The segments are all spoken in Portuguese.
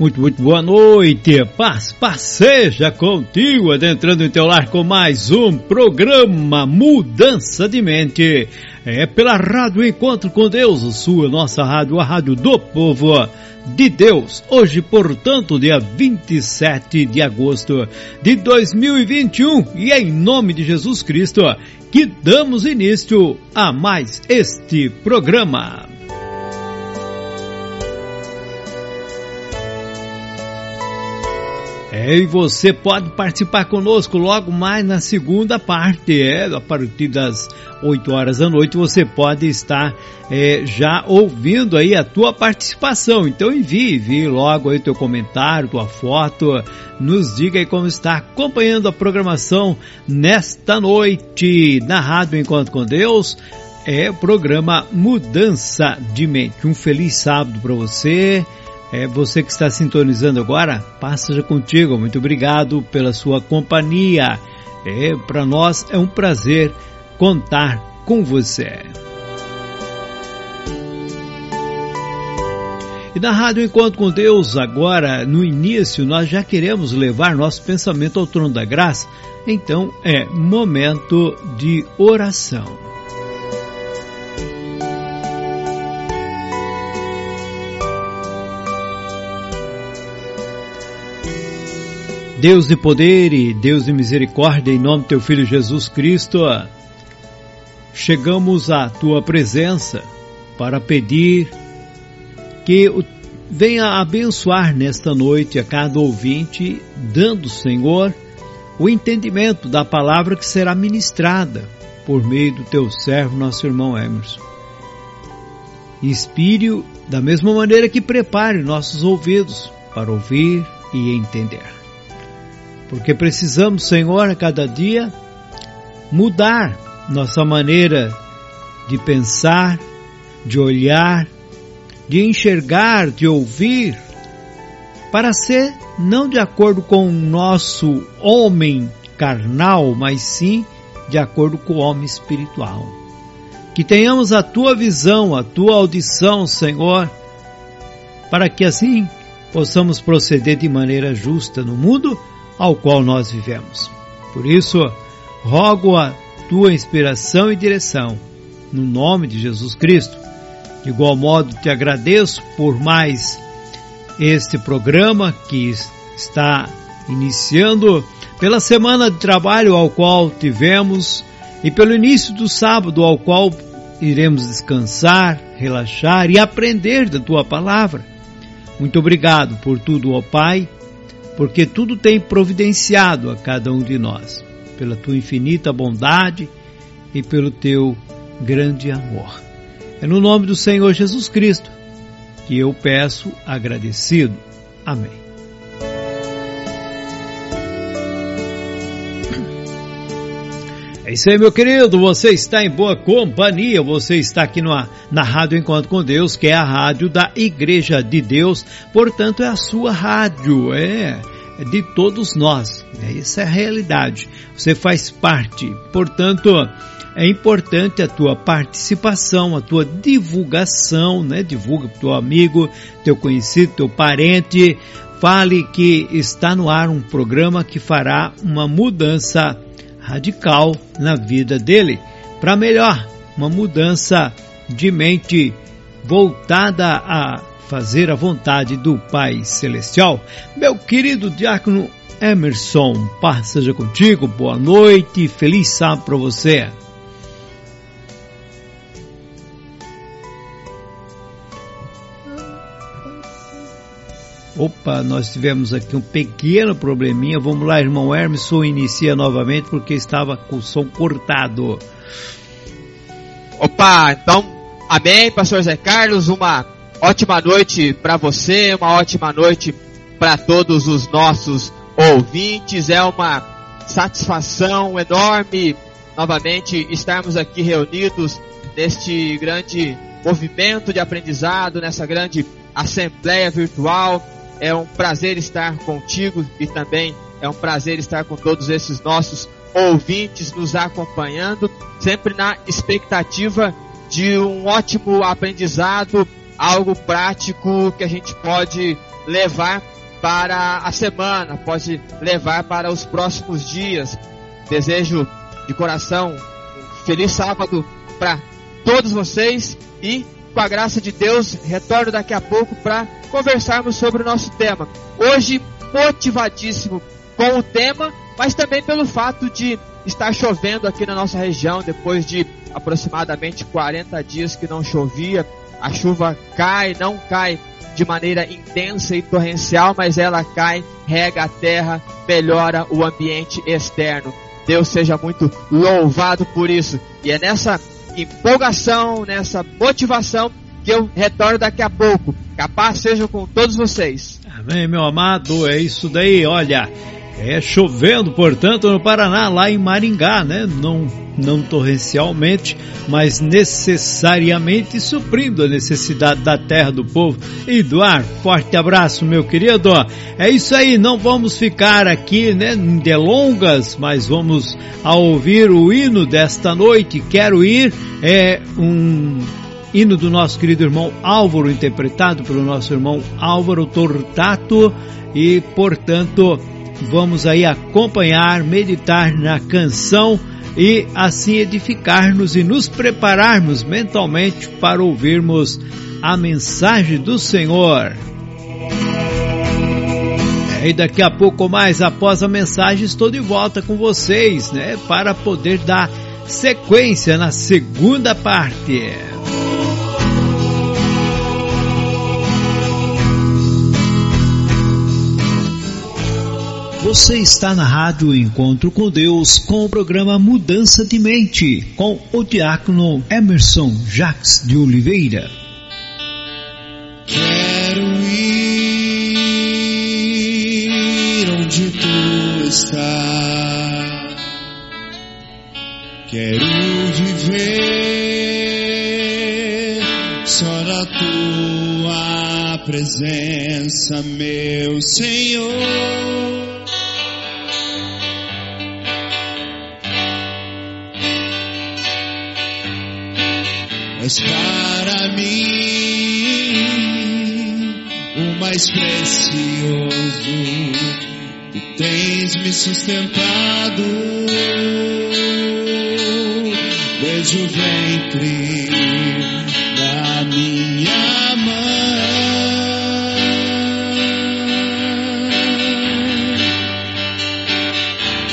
Muito, muito boa noite, paz, paz seja contigo, adentrando em teu lar com mais um programa Mudança de Mente. É pela Rádio Encontro com Deus, sua, nossa rádio, a rádio do povo de Deus. Hoje, portanto, dia 27 de agosto de 2021, e é em nome de Jesus Cristo que damos início a mais este programa. É, e você pode participar conosco logo mais na segunda parte, é, a partir das 8 horas da noite você pode estar é, já ouvindo aí a tua participação. Então envie, envie logo aí teu comentário, tua foto, nos diga aí como está acompanhando a programação nesta noite na Rádio Encontro com Deus. É o programa Mudança de Mente. Um feliz sábado para você. É você que está sintonizando agora, passa contigo. Muito obrigado pela sua companhia. É, para nós é um prazer contar com você. E na Rádio Encontro com Deus, agora no início, nós já queremos levar nosso pensamento ao trono da graça. Então é momento de oração. Deus de poder e Deus de misericórdia, em nome do teu Filho Jesus Cristo, chegamos à tua presença para pedir que venha abençoar nesta noite a cada ouvinte, dando, Senhor, o entendimento da palavra que será ministrada por meio do teu servo, nosso irmão Emerson. Inspire da mesma maneira que prepare nossos ouvidos para ouvir e entender porque precisamos, Senhor, a cada dia mudar nossa maneira de pensar, de olhar, de enxergar, de ouvir, para ser não de acordo com o nosso homem carnal, mas sim de acordo com o homem espiritual. Que tenhamos a tua visão, a tua audição, Senhor, para que assim possamos proceder de maneira justa no mundo ao qual nós vivemos. Por isso, rogo a tua inspiração e direção, no nome de Jesus Cristo. De igual modo, te agradeço por mais este programa que está iniciando pela semana de trabalho ao qual tivemos e pelo início do sábado ao qual iremos descansar, relaxar e aprender da tua palavra. Muito obrigado por tudo, ó Pai, porque tudo tem providenciado a cada um de nós, pela tua infinita bondade e pelo teu grande amor. É no nome do Senhor Jesus Cristo que eu peço agradecido. Amém. É isso aí, meu querido. Você está em boa companhia. Você está aqui no, na Rádio Encontro com Deus, que é a rádio da Igreja de Deus. Portanto, é a sua rádio. É, é de todos nós. É, essa é a realidade. Você faz parte. Portanto, é importante a tua participação, a tua divulgação, né? Divulga para teu amigo, teu conhecido, teu parente. Fale que está no ar um programa que fará uma mudança radical na vida dele para melhor, uma mudança de mente voltada a fazer a vontade do Pai Celestial. Meu querido diácono Emerson, paz seja contigo, boa noite, feliz sábado para você. Opa, nós tivemos aqui um pequeno probleminha. Vamos lá, irmão Hermeson, inicia novamente porque estava com o som cortado. Opa, então, amém, pastor Zé Carlos. Uma ótima noite para você, uma ótima noite para todos os nossos ouvintes. É uma satisfação enorme novamente estarmos aqui reunidos neste grande movimento de aprendizado, nessa grande assembleia virtual é um prazer estar contigo e também é um prazer estar com todos esses nossos ouvintes nos acompanhando, sempre na expectativa de um ótimo aprendizado, algo prático que a gente pode levar para a semana, pode levar para os próximos dias. Desejo de coração um feliz sábado para todos vocês e com a graça de Deus, retorno daqui a pouco para conversarmos sobre o nosso tema. Hoje, motivadíssimo com o tema, mas também pelo fato de estar chovendo aqui na nossa região, depois de aproximadamente 40 dias que não chovia. A chuva cai, não cai de maneira intensa e torrencial, mas ela cai, rega a terra, melhora o ambiente externo. Deus seja muito louvado por isso. E é nessa empolgação, nessa motivação que eu retorno daqui a pouco. Capaz seja com todos vocês. Amém, meu amado. É isso daí. Olha, é chovendo, portanto, no Paraná, lá em Maringá, né? Não, não torrencialmente, mas necessariamente suprindo a necessidade da terra do povo e do ar. Forte abraço, meu querido. É isso aí, não vamos ficar aqui, né, em delongas, mas vamos a ouvir o hino desta noite. Quero ir, é um hino do nosso querido irmão Álvaro, interpretado pelo nosso irmão Álvaro Tortato, e portanto vamos aí acompanhar, meditar na canção e assim edificar-nos e nos prepararmos mentalmente para ouvirmos a mensagem do Senhor. É, e daqui a pouco mais, após a mensagem, estou de volta com vocês, né, para poder dar sequência na segunda parte. Você está na Rádio Encontro com Deus com o programa Mudança de Mente com o diácono Emerson Jacques de Oliveira. Quero ir onde tu estás. Quero viver só na tua presença, meu Senhor. És para mim o mais precioso. Tu tens me sustentado desde o ventre da minha mãe.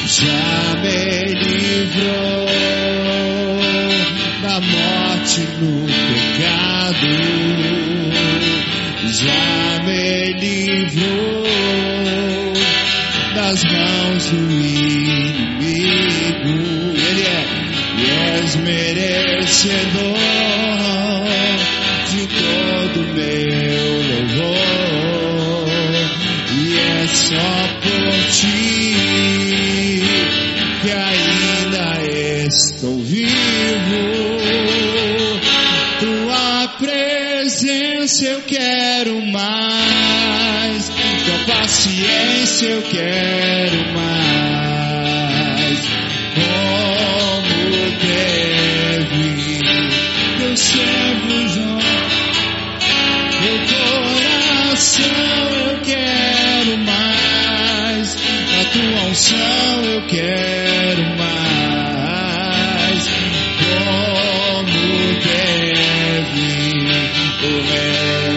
Já me livrou no pecado, já me livrou das mãos do inimigo. Ele é, e és merecedor de todo meu louvor, e é só por ti que ainda estou vivo. Presença eu quero mais, tua paciência eu quero mais. Como deve teu servo João, meu coração eu quero mais, a tua unção eu quero mais. O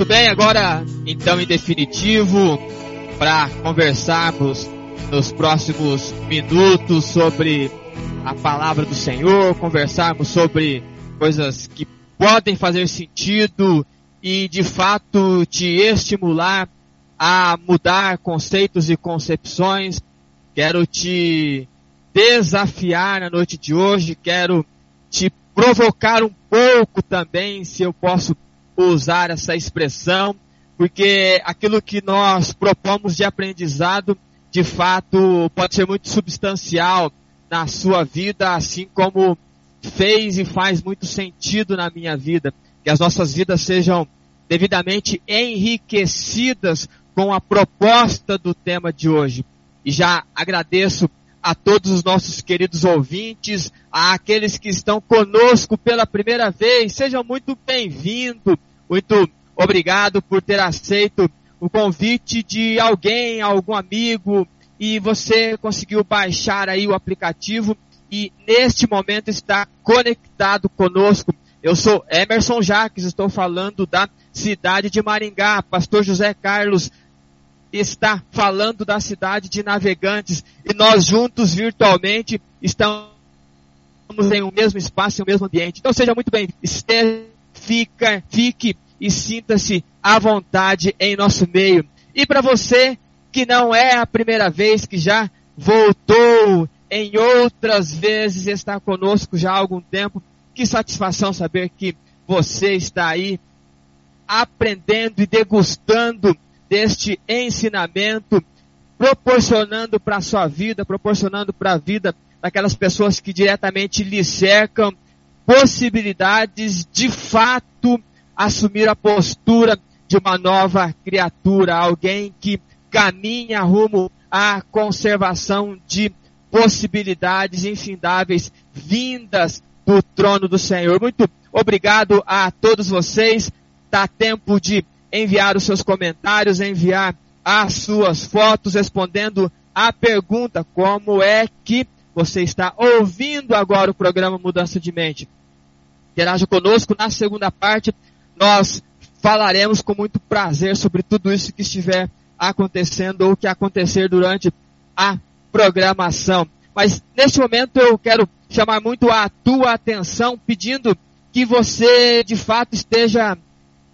Muito bem, agora então em definitivo, para conversarmos nos próximos minutos sobre a palavra do Senhor, conversarmos sobre coisas que podem fazer sentido e de fato te estimular a mudar conceitos e concepções. Quero te desafiar na noite de hoje, quero te provocar um pouco também, se eu posso usar essa expressão, porque aquilo que nós propomos de aprendizado, de fato, pode ser muito substancial na sua vida, assim como fez e faz muito sentido na minha vida. Que as nossas vidas sejam devidamente enriquecidas com a proposta do tema de hoje. E já agradeço a todos os nossos queridos ouvintes, a aqueles que estão conosco pela primeira vez. Sejam muito bem-vindos, muito obrigado por ter aceito o convite de alguém, algum amigo, e você conseguiu baixar aí o aplicativo e neste momento está conectado conosco. Eu sou Emerson Jaques, estou falando da cidade de Maringá. Pastor José Carlos está falando da cidade de Navegantes e nós juntos virtualmente estamos em um mesmo espaço, em um mesmo ambiente. Então seja muito bem, esteja, fica, fique e sinta-se à vontade em nosso meio. E para você que não é a primeira vez que já voltou em outras vezes está conosco já há algum tempo, que satisfação saber que você está aí aprendendo e degustando deste ensinamento, proporcionando para a sua vida, proporcionando para a vida daquelas pessoas que diretamente lhe cercam, possibilidades de fato assumir a postura de uma nova criatura, alguém que caminha rumo à conservação de possibilidades infindáveis vindas do trono do Senhor. Muito obrigado a todos vocês. Dá tempo de enviar os seus comentários, enviar as suas fotos respondendo a pergunta como é que você está ouvindo agora o programa Mudança de Mente. Interaja conosco na segunda parte. Nós falaremos com muito prazer sobre tudo isso que estiver acontecendo ou que acontecer durante a programação. Mas neste momento eu quero chamar muito a tua atenção pedindo que você de fato esteja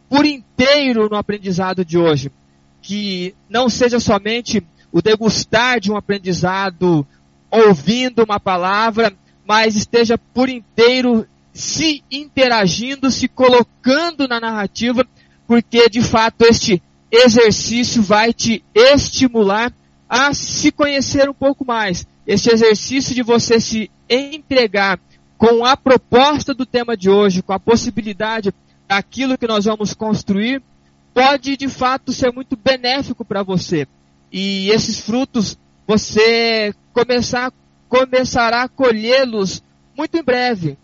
por inteiro no aprendizado de hoje. Que não seja somente o degustar de um aprendizado ouvindo uma palavra, mas esteja por inteiro se interagindo, se colocando na narrativa, porque de fato este exercício vai te estimular a se conhecer um pouco mais. Este exercício de você se entregar com a proposta do tema de hoje, com a possibilidade daquilo que nós vamos construir, pode de fato ser muito benéfico para você. E esses frutos você começar, começará a colhê-los muito em breve,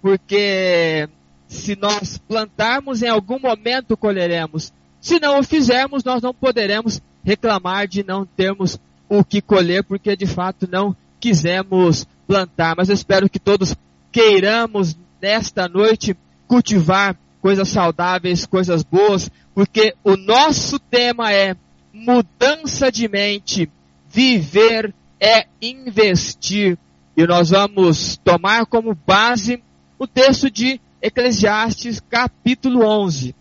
porque se nós plantarmos em algum momento colheremos. Se não o fizermos, nós não poderemos reclamar de não termos o que colher, porque de fato não quisemos plantar. Mas eu espero que todos queiramos nesta noite cultivar coisas saudáveis, coisas boas, porque o nosso tema é mudança de mente, viver é investir. E nós vamos tomar como base o texto de Eclesiastes capítulo 11.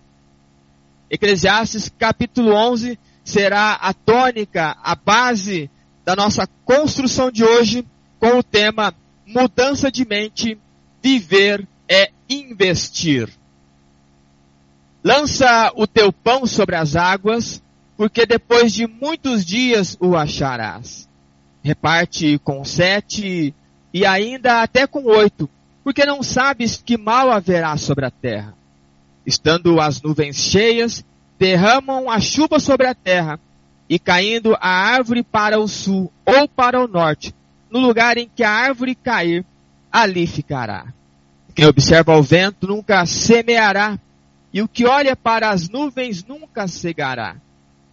Eclesiastes capítulo 11 será a tônica, a base da nossa construção de hoje com o tema mudança de mente, viver é investir. Lança o teu pão sobre as águas, porque depois de muitos dias o acharás. Reparte com sete e ainda até com oito, porque não sabes que mal haverá sobre a terra. Estando as nuvens cheias, derramam a chuva sobre a terra, e caindo a árvore para o sul ou para o norte, no lugar em que a árvore cair, ali ficará. Quem observa o vento nunca semeará, e o que olha para as nuvens nunca cegará.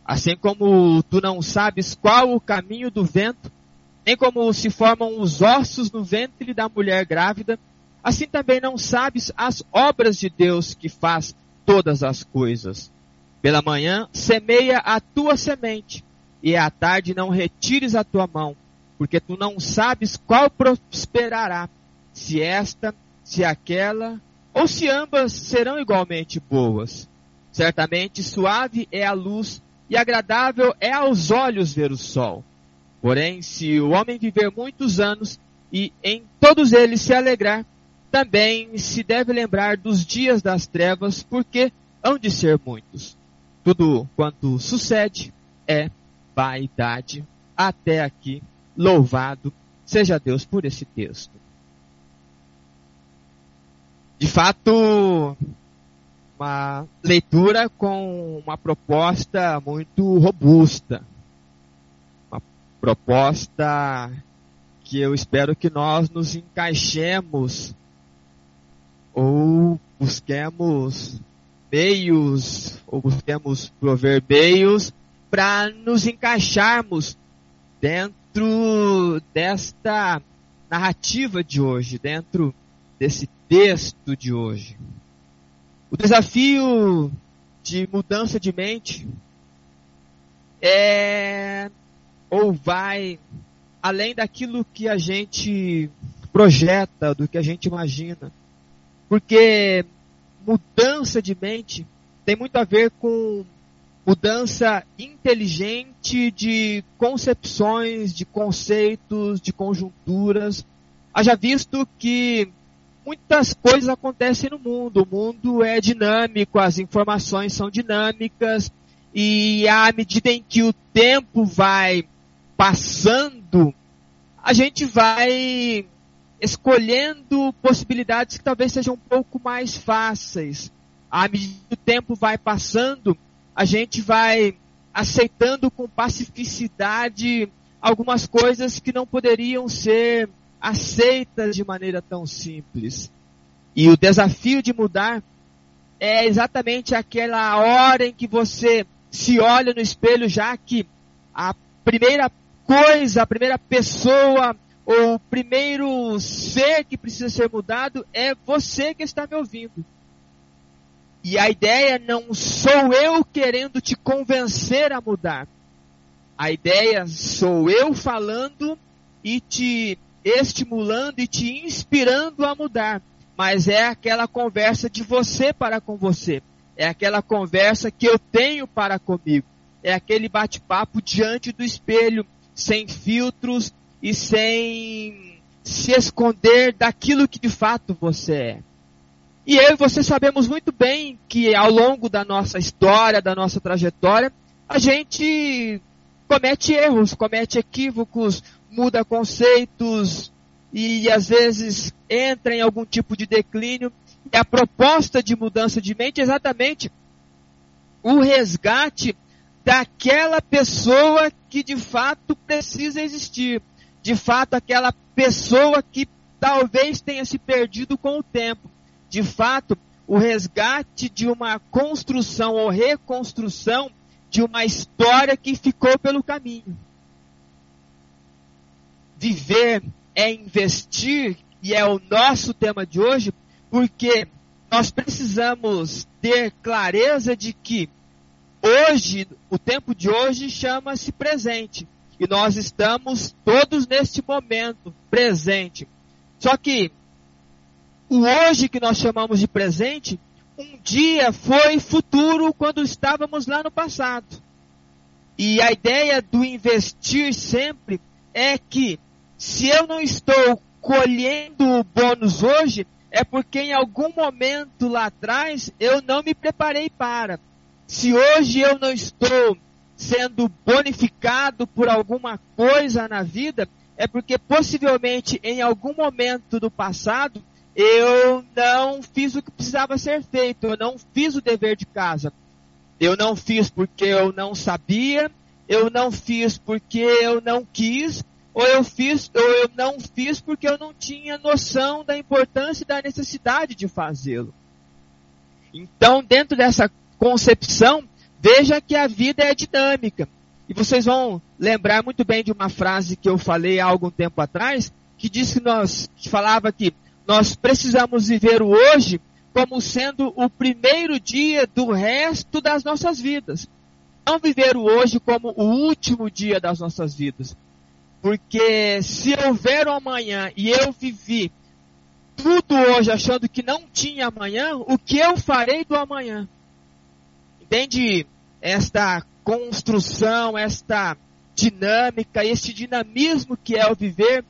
Assim como tu não sabes qual o caminho do vento, nem como se formam os ossos no ventre da mulher grávida, assim também não sabes as obras de Deus que faz todas as coisas. Pela manhã, semeia a tua semente, e à tarde não retires a tua mão, porque tu não sabes qual prosperará, se esta, se aquela, ou se ambas serão igualmente boas. Certamente suave é a luz e agradável é aos olhos ver o sol. Porém, se o homem viver muitos anos e em todos eles se alegrar, também se deve lembrar dos dias das trevas, porque hão de ser muitos. Tudo quanto sucede é vaidade. Até aqui, louvado seja Deus por esse texto. De fato, uma leitura com uma proposta muito robusta. Uma proposta que eu espero que nós nos encaixemos ou busquemos meios, ou busquemos prover meios para nos encaixarmos dentro desta narrativa de hoje, dentro desse texto de hoje. O desafio de mudança de mente é ou vai além daquilo que a gente projeta, do que a gente imagina. Porque mudança de mente tem muito a ver com mudança inteligente de concepções, de conceitos, de conjunturas. Haja visto que muitas coisas acontecem no mundo. O mundo é dinâmico, as informações são dinâmicas e à medida em que o tempo vai passando, a gente vai escolhendo possibilidades que talvez sejam um pouco mais fáceis. À medida que o tempo vai passando, a gente vai aceitando com pacificidade algumas coisas que não poderiam ser aceitas de maneira tão simples. E o desafio de mudar é exatamente aquela hora em que você se olha no espelho, já que a primeira coisa, a primeira pessoa o primeiro ser que precisa ser mudado é você que está me ouvindo. E a ideia não sou eu querendo te convencer a mudar. A ideia sou eu falando e te estimulando e te inspirando a mudar. Mas é aquela conversa de você para com você. É aquela conversa que eu tenho para comigo. É aquele bate-papo diante do espelho, sem filtros e sem se esconder daquilo que de fato você é. E eu e você sabemos muito bem que ao longo da nossa história, da nossa trajetória, a gente comete erros, comete equívocos, muda conceitos e às vezes entra em algum tipo de declínio. E a proposta de mudança de mente é exatamente o resgate daquela pessoa que de fato precisa existir. De fato, aquela pessoa que talvez tenha se perdido com o tempo de fato, o resgate de uma construção ou reconstrução de uma história que ficou pelo caminho. Viver é investir, e é o nosso tema de hoje, porque nós precisamos ter clareza de que hoje, o tempo de hoje chama-se presente. E nós estamos todos neste momento presente. Só que o hoje que nós chamamos de presente, um dia foi futuro quando estávamos lá no passado. E a ideia do investir sempre é que se eu não estou colhendo bônus hoje, é porque em algum momento lá atrás eu não me preparei para. Se hoje eu não estou sendo bonificado por alguma coisa na vida, é porque possivelmente em algum momento do passado eu não fiz o que precisava ser feito, eu não fiz o dever de casa. Eu não fiz porque eu não sabia, eu não fiz porque eu não quis, ou eu fiz, ou eu não fiz porque eu não tinha noção da importância e da necessidade de fazê-lo. Então, dentro dessa concepção, veja que a vida é dinâmica. E vocês vão lembrar muito bem de uma frase que eu falei há algum tempo atrás, que disse que nós, que falava que nós precisamos viver o hoje como sendo o primeiro dia do resto das nossas vidas. Não viver o hoje como o último dia das nossas vidas. Porque se houver um amanhã e eu vivi tudo hoje achando que não tinha amanhã, o que eu farei do amanhã? Entende esta construção, esta dinâmica, este dinamismo que é o viver?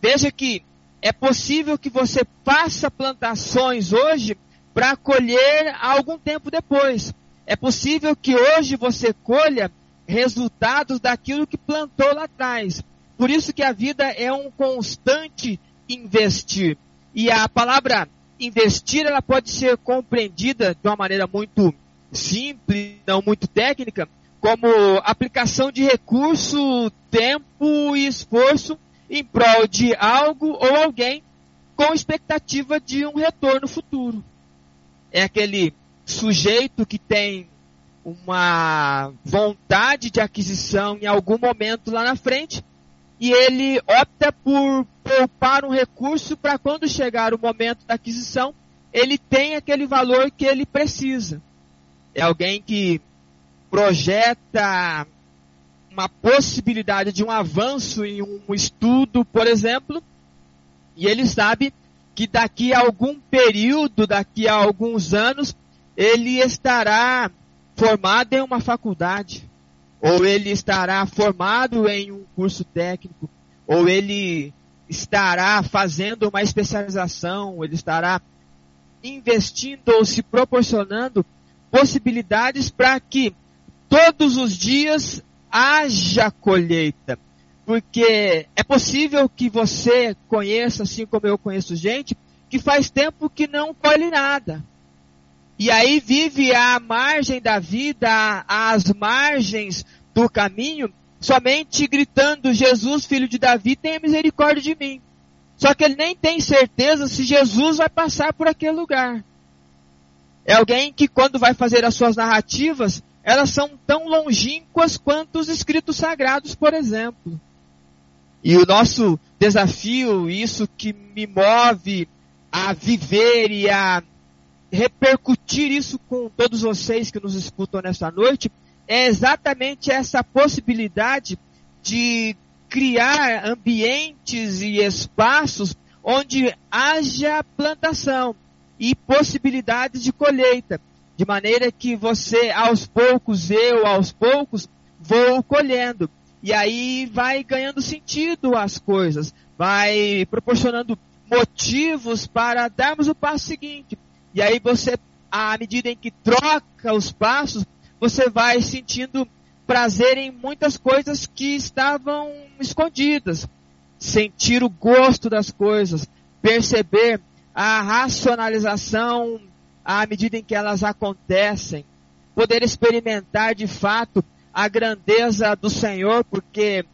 Veja que é possível que você faça plantações hoje para colher algum tempo depois. É possível que hoje você colha resultados daquilo que plantou lá atrás. Por isso que a vida é um constante investir. E a palavra investir, ela pode ser compreendida de uma maneira muito simples, não muito técnica, como aplicação de recurso, tempo e esforço em prol de algo ou alguém com expectativa de um retorno futuro. É aquele sujeito que tem uma vontade de aquisição em algum momento lá na frente e ele opta por poupar um recurso para quando chegar o momento da aquisição, ele tem aquele valor que ele precisa. É alguém que projeta uma possibilidade de um avanço em um estudo, por exemplo, e ele sabe que daqui a algum período, daqui a alguns anos, ele estará formado em uma faculdade, ou ele estará formado em um curso técnico, ou ele estará fazendo uma especialização, ele estará investindo ou se proporcionando possibilidades para que todos os dias haja colheita. Porque é possível que você conheça, assim como eu conheço gente, que faz tempo que não colhe nada. E aí vive à margem da vida, às margens do caminho, somente gritando: Jesus, filho de Davi, tenha misericórdia de mim. Só que ele nem tem certeza se Jesus vai passar por aquele lugar. É alguém que, quando vai fazer as suas narrativas, elas são tão longínquas quanto os escritos sagrados, por exemplo. E o nosso desafio, isso que me move a viver e a repercutir isso com todos vocês que nos escutam nesta noite, é exatamente essa possibilidade de criar ambientes e espaços onde haja plantação e possibilidades de colheita. De maneira que você, aos poucos, eu, aos poucos, vou colhendo. E aí vai ganhando sentido as coisas, vai proporcionando motivos para darmos o passo seguinte. E aí você, à medida em que troca os passos, você vai sentindo prazer em muitas coisas que estavam escondidas. Sentir o gosto das coisas, perceber a racionalização à medida em que elas acontecem, poder experimentar de fato a grandeza do Senhor, porque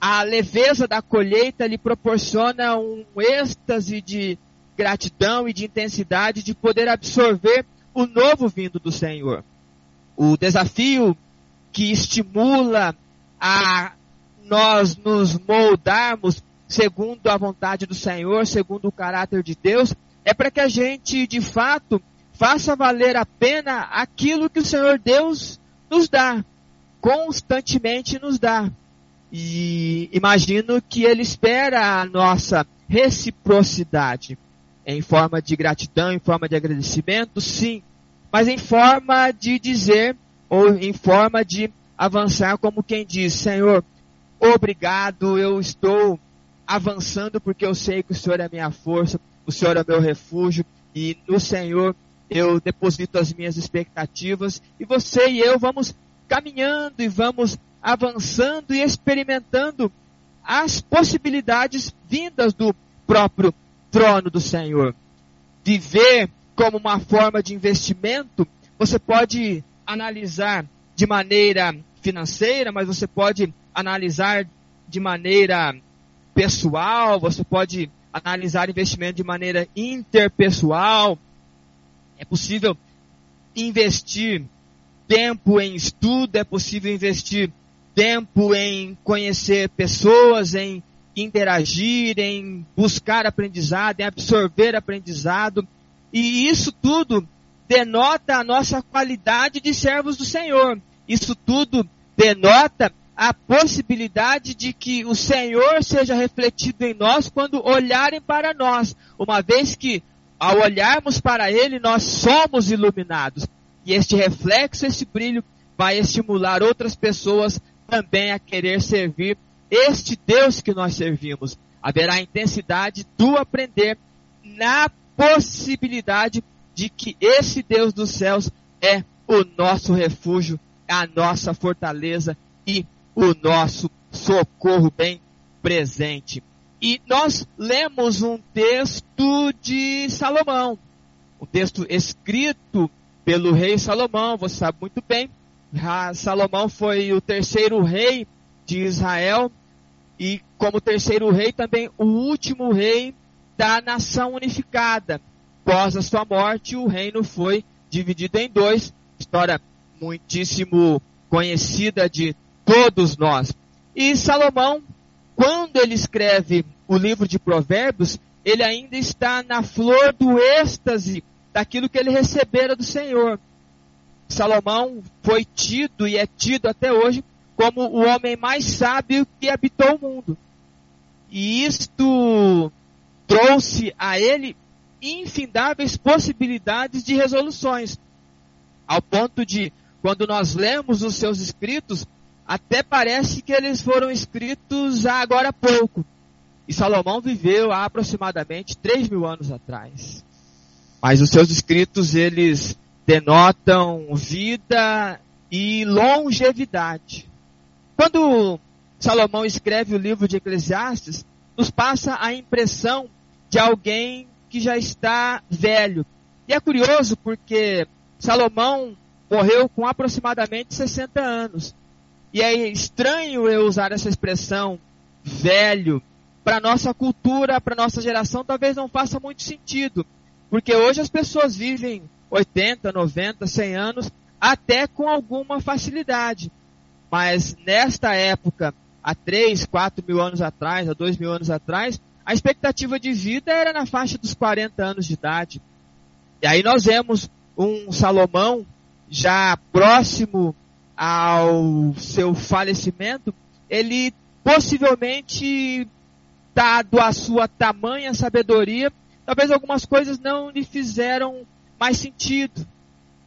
a leveza da colheita lhe proporciona um êxtase de gratidão e de intensidade de poder absorver o novo vindo do Senhor. O desafio que estimula a nós nos moldarmos segundo a vontade do Senhor, segundo o caráter de Deus, é para que a gente de fato faça valer a pena aquilo que o Senhor Deus nos dá, constantemente nos dá. E imagino que Ele espera a nossa reciprocidade, em forma de gratidão, em forma de agradecimento, sim, mas em forma de dizer, ou em forma de avançar, como quem diz: Senhor, obrigado, eu estou avançando porque eu sei que o Senhor é minha força, o Senhor é meu refúgio, e no Senhor eu deposito as minhas expectativas e você e eu vamos caminhando e vamos avançando e experimentando as possibilidades vindas do próprio trono do Senhor. Viver como uma forma de investimento, você pode analisar de maneira financeira, mas você pode analisar de maneira pessoal, você pode analisar investimento de maneira interpessoal, é possível investir tempo em estudo, é possível investir tempo em conhecer pessoas, em interagir, em buscar aprendizado, em absorver aprendizado. E isso tudo denota a nossa qualidade de servos do Senhor. Isso tudo denota a possibilidade de que o Senhor seja refletido em nós quando olharem para nós, uma vez que ao olharmos para Ele, nós somos iluminados. E este reflexo, esse brilho, vai estimular outras pessoas também a querer servir este Deus que nós servimos. haverá intensidade do aprender na possibilidade de que esse Deus dos céus é o nosso refúgio, a nossa fortaleza e o nosso socorro bem presente. E nós lemos um texto de Salomão, um texto escrito pelo rei Salomão, você sabe muito bem. Salomão foi o terceiro rei de Israel e, como terceiro rei, também o último rei da nação unificada. Após a sua morte, o reino foi dividido em dois. História muitíssimo conhecida de todos nós. E Salomão, quando ele escreve o livro de Provérbios, ele ainda está na flor do êxtase daquilo que ele recebera do Senhor. Salomão foi tido e é tido até hoje como o homem mais sábio que habitou o mundo. E isto trouxe a ele infindáveis possibilidades de resoluções, ao ponto de, quando nós lemos os seus escritos, até parece que eles foram escritos há agora pouco. E Salomão viveu há aproximadamente 3 mil anos atrás. Mas os seus escritos, eles denotam vida e longevidade. Quando Salomão escreve o livro de Eclesiastes, nos passa a impressão de alguém que já está velho. E é curioso porque Salomão morreu com aproximadamente 60 anos. E é estranho eu usar essa expressão velho. Para nossa cultura, para nossa geração, talvez não faça muito sentido. Porque hoje as pessoas vivem 80, 90, 100 anos, até com alguma facilidade. Mas nesta época, há 3, 4 mil anos atrás, há 2 mil anos atrás, a expectativa de vida era na faixa dos 40 anos de idade. E aí nós vemos um Salomão já próximo ao seu falecimento, ele possivelmente, dado a sua tamanha sabedoria, talvez algumas coisas não lhe fizeram mais sentido.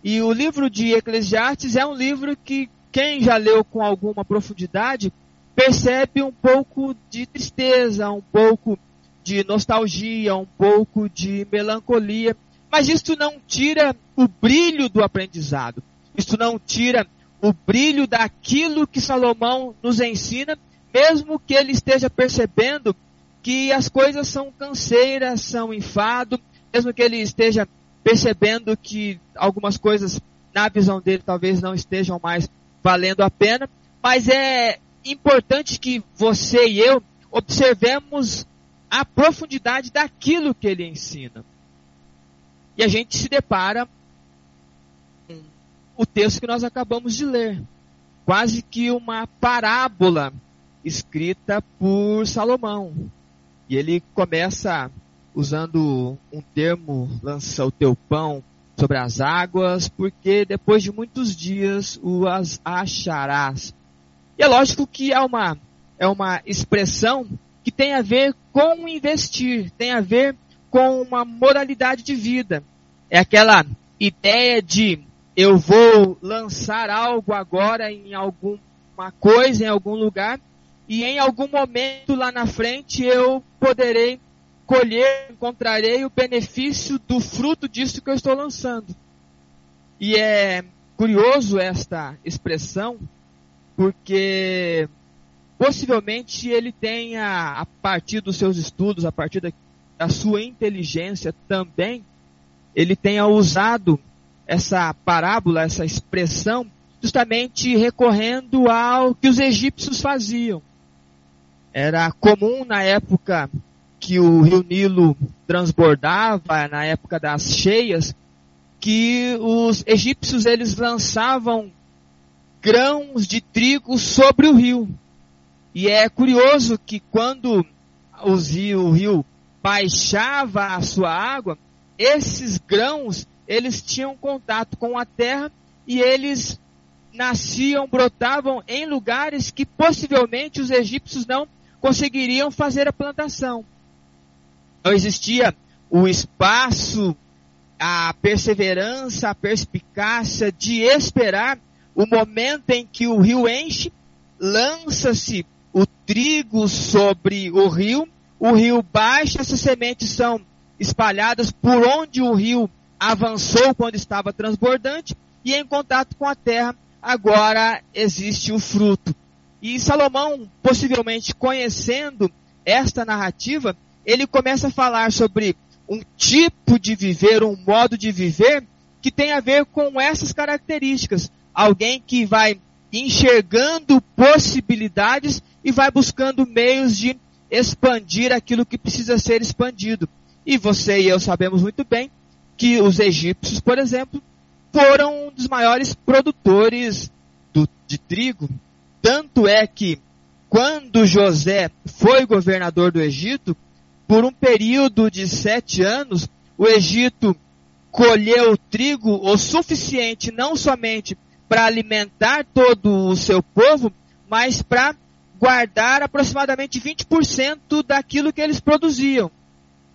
E o livro de Eclesiastes é um livro que quem já leu com alguma profundidade percebe um pouco de tristeza, um pouco de nostalgia, um pouco de melancolia. Mas isto não tira o brilho do aprendizado. Isto não tira o brilho daquilo que Salomão nos ensina, mesmo que ele esteja percebendo que as coisas são canseiras, são enfado, mesmo que ele esteja percebendo que algumas coisas na visão dele talvez não estejam mais valendo a pena, mas é importante que você e eu observemos a profundidade daquilo que ele ensina. E a gente se depara o texto que nós acabamos de ler, quase que uma parábola escrita por Salomão. E ele começa usando um termo, lança o teu pão sobre as águas, porque depois de muitos dias o as acharás. E é lógico que é uma, é uma expressão que tem a ver com investir, tem a ver com uma moralidade de vida. É aquela ideia de eu vou lançar algo agora em alguma coisa, em algum lugar, e em algum momento lá na frente eu poderei colher, encontrarei o benefício do fruto disso que eu estou lançando. E é curioso esta expressão, porque possivelmente ele tenha, a partir dos seus estudos, a partir da, da sua inteligência também, ele tenha usado essa parábola, essa expressão, justamente recorrendo ao que os egípcios faziam. Era comum na época que o rio Nilo transbordava, na época das cheias, que os egípcios eles lançavam grãos de trigo sobre o rio. E é curioso que quando o rio baixava a sua água, esses grãos eles tinham contato com a terra e eles nasciam, brotavam em lugares que possivelmente os egípcios não conseguiriam fazer a plantação. Não existia o espaço, a perseverança, a perspicácia de esperar o momento em que o rio enche, lança-se o trigo sobre o rio, o rio baixa, essas sementes são espalhadas por onde o rio avançou quando estava transbordante e em contato com a terra agora existe o fruto. E Salomão, possivelmente conhecendo esta narrativa, ele começa a falar sobre um tipo de viver, um modo de viver que tem a ver com essas características. Alguém que vai enxergando possibilidades e vai buscando meios de expandir aquilo que precisa ser expandido. E você e eu sabemos muito bem que os egípcios, por exemplo, foram um dos maiores produtores do, de trigo. Tanto é que, quando José foi governador do Egito, por um período de sete anos, o Egito colheu trigo o suficiente não somente para alimentar todo o seu povo, mas para guardar aproximadamente 20% daquilo que eles produziam.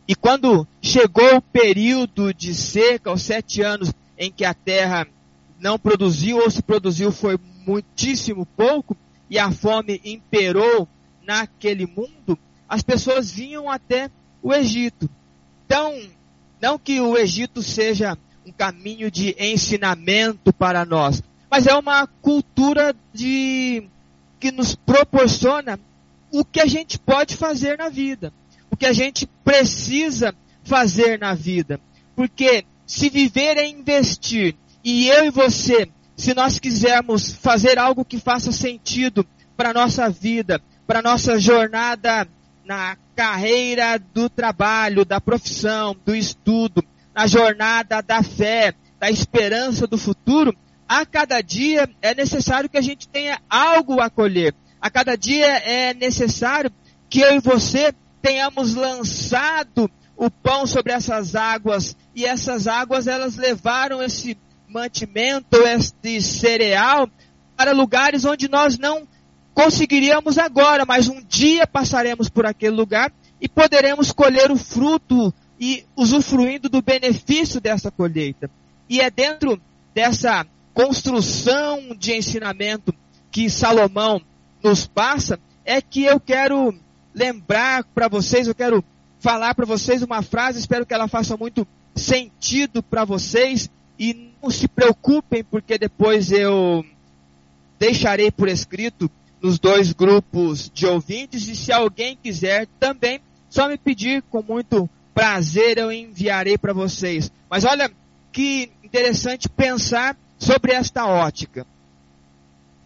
E quando chegou o período de seca, os sete anos em que a terra não produziu ou se produziu foi muitíssimo pouco e a fome imperou naquele mundo, as pessoas vinham até o Egito. Então, não que o Egito seja um caminho de ensinamento para nós, mas é uma cultura de que nos proporciona o que a gente pode fazer na vida, o que a gente precisa fazer na vida. Porque se viver é investir, e eu e você, se nós quisermos fazer algo que faça sentido para a nossa vida, para a nossa jornada na carreira do trabalho, da profissão, do estudo, na jornada da fé, da esperança do futuro, a cada dia é necessário que a gente tenha algo a colher. A cada dia é necessário que eu e você tenhamos lançado o pão sobre essas águas e essas águas elas levaram esse mantimento, este cereal para lugares onde nós não conseguiríamos agora, mas um dia passaremos por aquele lugar e poderemos colher o fruto e usufruindo do benefício dessa colheita. E é dentro dessa construção de ensinamento que Salomão nos passa, é que eu quero lembrar para vocês, eu quero falar para vocês uma frase, espero que ela faça muito sentido para vocês e não se preocupem porque depois eu deixarei por escrito nos dois grupos de ouvintes e se alguém quiser também, só me pedir com muito prazer eu enviarei para vocês. Mas olha que interessante pensar sobre esta ótica.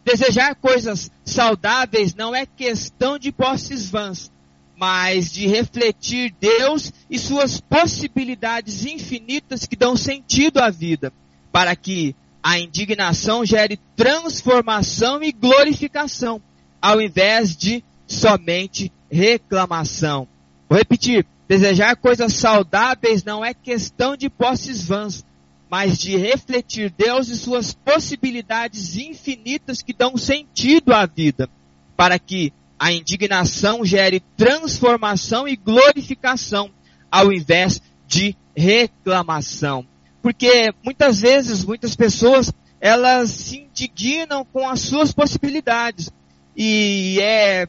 Desejar coisas saudáveis não é questão de posses vãs, mas de refletir Deus e suas possibilidades infinitas que dão sentido à vida, para que a indignação gere transformação e glorificação, ao invés de somente reclamação. Vou repetir: desejar coisas saudáveis não é questão de posses vãs, mas de refletir Deus e suas possibilidades infinitas que dão sentido à vida, para que a indignação gere transformação e glorificação, ao invés de reclamação. Porque muitas vezes, muitas pessoas, elas se indignam com as suas possibilidades. E é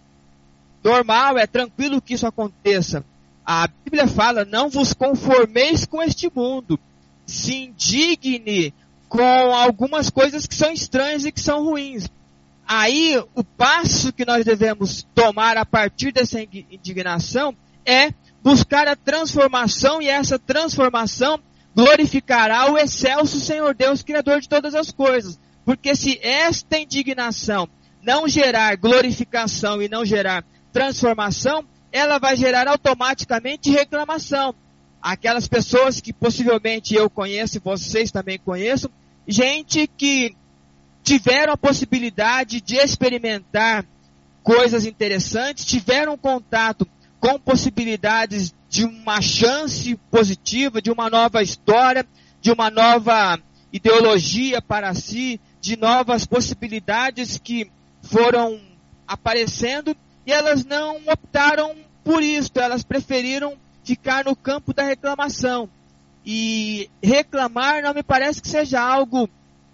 normal, é tranquilo que isso aconteça. A Bíblia fala: não vos conformeis com este mundo. Se indigne com algumas coisas que são estranhas e que são ruins. Aí, o passo que nós devemos tomar a partir dessa indignação é buscar a transformação, e essa transformação glorificará o excelso Senhor Deus, Criador de todas as coisas. Porque se esta indignação não gerar glorificação e não gerar transformação, ela vai gerar automaticamente reclamação. Aquelas pessoas que possivelmente eu conheço e vocês também conheçam, gente que tiveram a possibilidade de experimentar coisas interessantes, tiveram contato com possibilidades de uma chance positiva, de uma nova história, de uma nova ideologia para si, de novas possibilidades que foram aparecendo e elas não optaram por isso, elas preferiram ficar no campo da reclamação. E reclamar não me parece que seja algo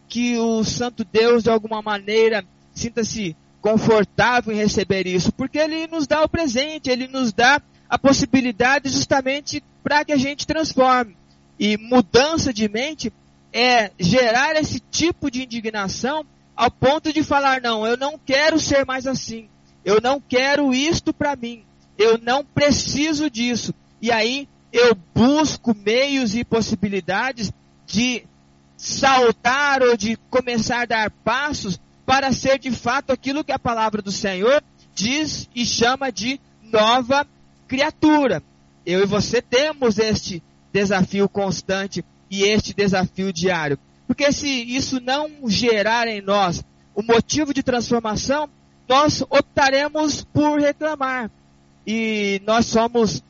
que o Santo Deus, de alguma maneira, sinta-se confortável em receber isso, porque Ele nos dá o presente, Ele nos dá a possibilidade justamente para que a gente transforme. E mudança de mente é gerar esse tipo de indignação ao ponto de falar: não, eu não quero ser mais assim. Eu não quero isto para mim. Eu não preciso disso. E aí eu busco meios e possibilidades de saltar ou de começar a dar passos para ser de fato aquilo que a palavra do Senhor diz e chama de nova criatura. Eu e você temos este desafio constante e este desafio diário. Porque se isso não gerar em nós o motivo de transformação, nós optaremos por reclamar. E nós somos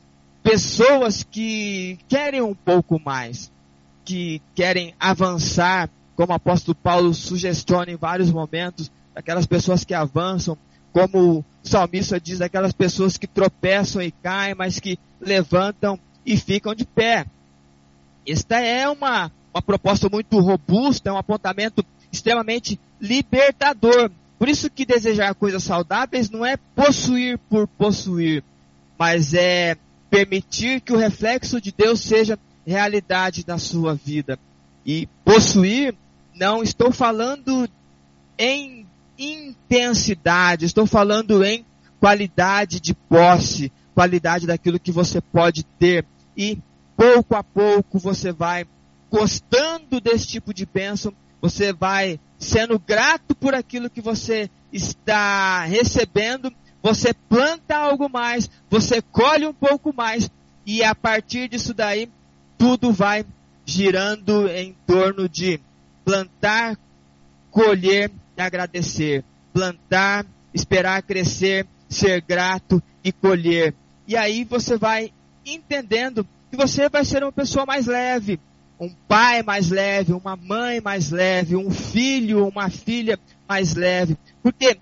pessoas que querem um pouco mais, que querem avançar, como o apóstolo Paulo sugestiona em vários momentos, aquelas pessoas que avançam, como o salmista diz, aquelas pessoas que tropeçam e caem, mas que levantam e ficam de pé. Esta é uma, uma proposta muito robusta, é um apontamento extremamente libertador. Por isso que desejar coisas saudáveis não é possuir por possuir, mas é permitir que o reflexo de Deus seja realidade na sua vida. E possuir, não estou falando em intensidade, estou falando em qualidade de posse, qualidade daquilo que você pode ter. E pouco a pouco você vai gostando desse tipo de bênção, você vai sendo grato por aquilo que você está recebendo, você planta algo mais, você colhe um pouco mais, e a partir disso daí, tudo vai girando em torno de plantar, colher e agradecer. Plantar, esperar crescer, ser grato e colher. E aí você vai entendendo que você vai ser uma pessoa mais leve, um pai mais leve, uma mãe mais leve, um filho, uma filha mais leve. Porque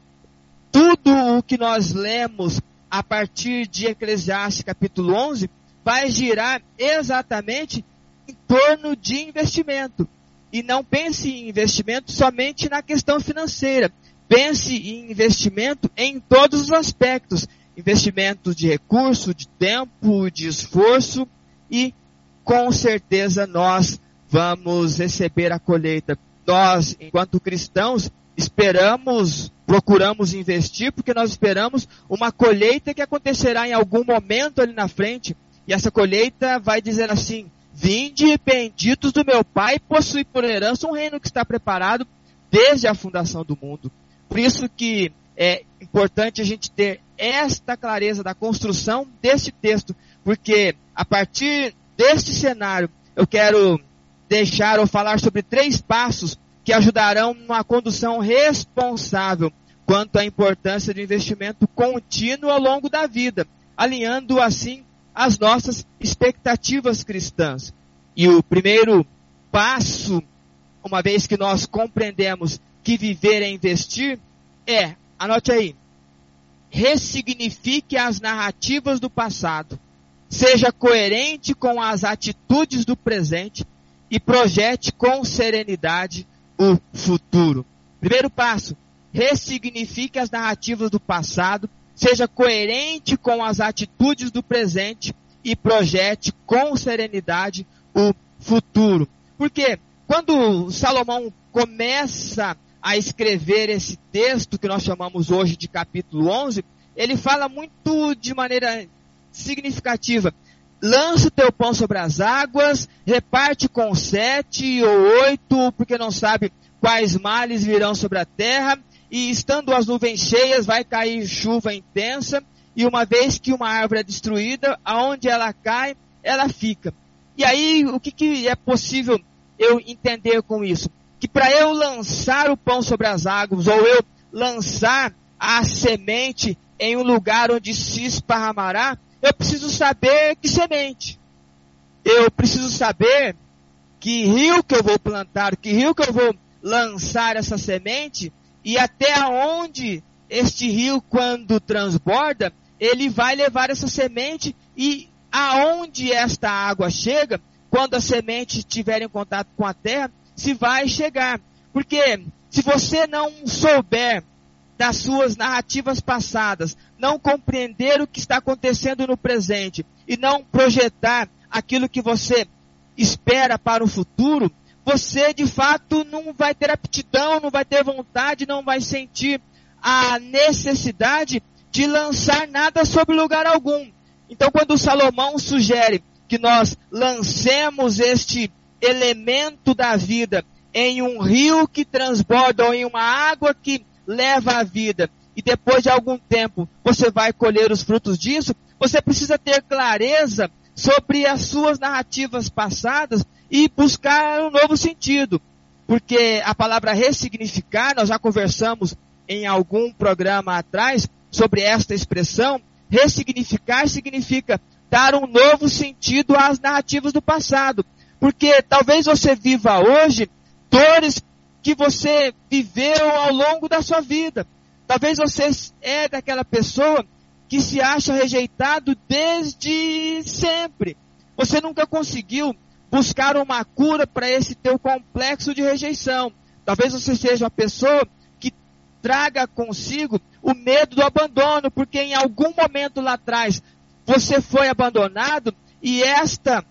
tudo o que nós lemos a partir de Eclesiastes capítulo 11 vai girar exatamente em torno de investimento. E não pense em investimento somente na questão financeira. Pense em investimento em todos os aspectos. Investimento de recurso, de tempo, de esforço e com certeza nós vamos receber a colheita. Nós, enquanto cristãos, esperamos, procuramos investir porque nós esperamos uma colheita que acontecerá em algum momento ali na frente. E essa colheita vai dizer assim: Vinde, benditos do meu Pai, possui por herança um reino que está preparado desde a fundação do mundo. Por isso que é importante a gente ter esta clareza da construção deste texto, porque a partir deste cenário eu quero deixar ou falar sobre três passos que ajudarão numa condução responsável quanto à importância do investimento contínuo ao longo da vida, alinhando assim as nossas expectativas cristãs. E o primeiro passo, uma vez que nós compreendemos que viver é investir, é, anote aí, ressignifique as narrativas do passado, seja coerente com as atitudes do presente e projete com serenidade o futuro. Primeiro passo, ressignifique as narrativas do passado, seja coerente com as atitudes do presente e projete com serenidade o futuro. Porque quando Salomão começa a escrever esse texto que nós chamamos hoje de capítulo 11, ele fala muito de maneira significativa. Lança o teu pão sobre as águas, reparte com sete ou oito, porque não sabe quais males virão sobre a terra, e estando as nuvens cheias, vai cair chuva intensa, e uma vez que uma árvore é destruída, aonde ela cai, ela fica. E aí, o que, que é possível eu entender com isso? Que para eu lançar o pão sobre as águas, ou eu lançar a semente em um lugar onde se esparramará, eu preciso saber que semente. Eu preciso saber que rio que eu vou plantar, que rio que eu vou lançar essa semente, e até onde este rio, quando transborda, ele vai levar essa semente e aonde esta água chega, quando a semente estiver em contato com a terra, se vai chegar. Porque se você não souber das suas narrativas passadas, não compreender o que está acontecendo no presente e não projetar aquilo que você espera para o futuro, você de fato não vai ter aptidão, não vai ter vontade, não vai sentir a necessidade de lançar nada sobre lugar algum. Então, quando Salomão sugere que nós lancemos este elemento da vida em um rio que transborda ou em uma água que leva a vida, e depois de algum tempo você vai colher os frutos disso, você precisa ter clareza sobre as suas narrativas passadas e buscar um novo sentido. Porque a palavra ressignificar, nós já conversamos em algum programa atrás sobre esta expressão, ressignificar significa dar um novo sentido às narrativas do passado. Porque talvez você viva hoje dores que você viveu ao longo da sua vida. Talvez você é daquela pessoa que se acha rejeitado desde sempre. Você nunca conseguiu buscar uma cura para esse teu complexo de rejeição. Talvez você seja uma pessoa que traga consigo o medo do abandono, porque em algum momento lá atrás você foi abandonado e esta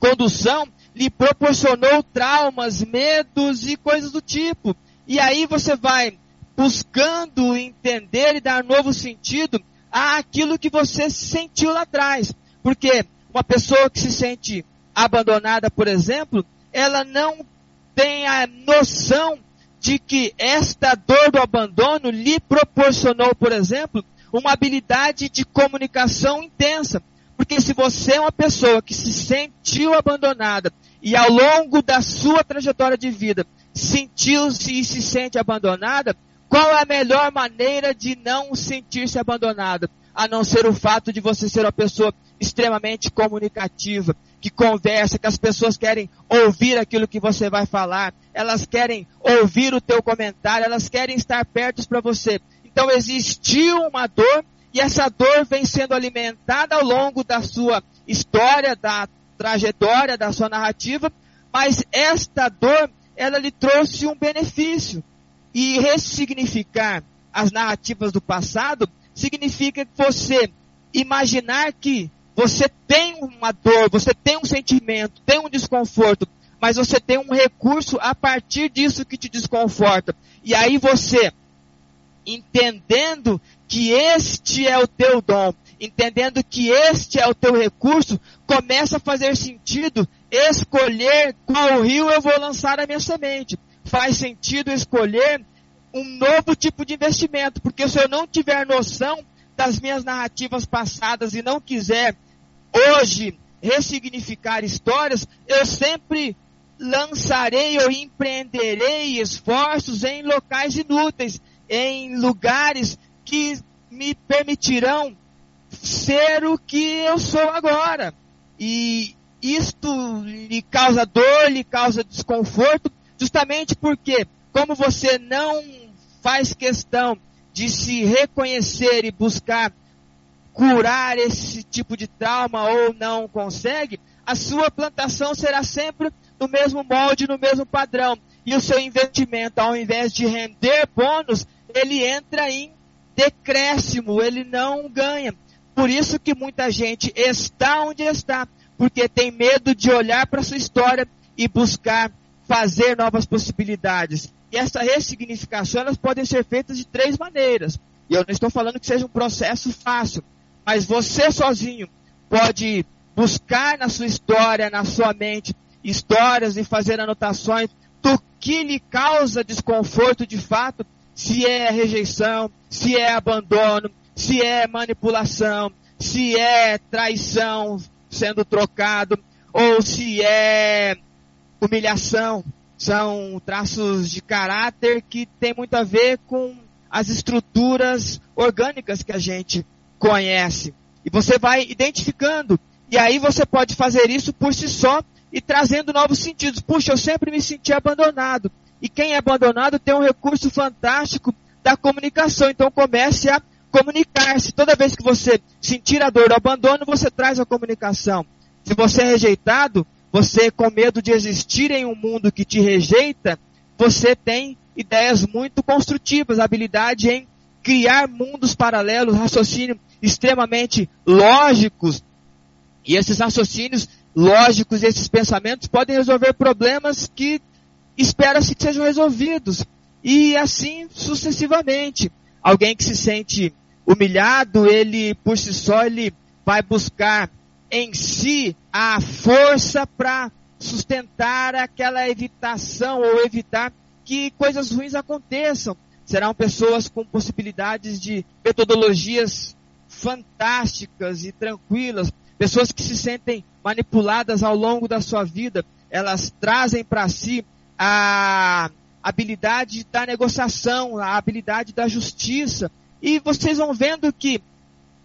condução lhe proporcionou traumas, medos e coisas do tipo. E aí você vai buscando entender e dar novo sentido àquilo que você sentiu lá atrás. Porque uma pessoa que se sente abandonada, por exemplo, ela não tem a noção de que esta dor do abandono lhe proporcionou, por exemplo, uma habilidade de comunicação intensa. Porque se você é uma pessoa que se sentiu abandonada e ao longo da sua trajetória de vida sentiu-se e se sente abandonada, qual é a melhor maneira de não sentir-se abandonada? A não ser o fato de você ser uma pessoa extremamente comunicativa, que conversa, que as pessoas querem ouvir aquilo que você vai falar, elas querem ouvir o teu comentário, elas querem estar perto para você. Então existiu uma dor e essa dor vem sendo alimentada ao longo da sua história, da trajetória, da sua narrativa, mas esta dor, ela lhe trouxe um benefício. E ressignificar as narrativas do passado significa você imaginar que você tem uma dor, você tem um sentimento, tem um desconforto, mas você tem um recurso a partir disso que te desconforta. E aí você entendendo que este é o teu dom, entendendo que este é o teu recurso, começa a fazer sentido escolher qual rio eu vou lançar a minha semente. Faz sentido escolher um novo tipo de investimento, porque se eu não tiver noção das minhas narrativas passadas e não quiser hoje ressignificar histórias, eu sempre lançarei ou empreenderei esforços em locais inúteis, em lugares que me permitirão ser o que eu sou agora. E isto lhe causa dor, lhe causa desconforto, justamente porque, como você não faz questão de se reconhecer e buscar curar esse tipo de trauma ou não consegue, a sua plantação será sempre no mesmo molde, no mesmo padrão. E o seu investimento, ao invés de render bônus, ele entra em decréscimo, ele não ganha. Por isso que muita gente está onde está, porque tem medo de olhar para sua história e buscar fazer novas possibilidades. E essa ressignificação elas podem ser feitas de três maneiras. E eu não estou falando que seja um processo fácil, mas você sozinho pode buscar na sua história, na sua mente, histórias e fazer anotações do que lhe causa desconforto de fato se é rejeição, se é abandono, se é manipulação, se é traição sendo trocado, ou se é humilhação. São traços de caráter que tem muito a ver com as estruturas orgânicas que a gente conhece. E você vai identificando. E aí você pode fazer isso por si só e trazendo novos sentidos. Puxa, eu sempre me senti abandonado. E quem é abandonado tem um recurso fantástico da comunicação. Então comece a comunicar-se. Toda vez que você sentir a dor do abandono, você traz a comunicação. Se você é rejeitado, você com medo de existir em um mundo que te rejeita, você tem ideias muito construtivas, habilidade em criar mundos paralelos, raciocínio extremamente lógicos. E esses raciocínios lógicos, esses pensamentos podem resolver problemas que espera-se que sejam resolvidos. E assim sucessivamente. Alguém que se sente humilhado, ele por si só ele vai buscar em si a força para sustentar aquela evitação ou evitar que coisas ruins aconteçam. Serão pessoas com possibilidades de metodologias fantásticas e tranquilas, pessoas que se sentem manipuladas ao longo da sua vida, elas trazem para si a habilidade da negociação, a habilidade da justiça. E vocês vão vendo que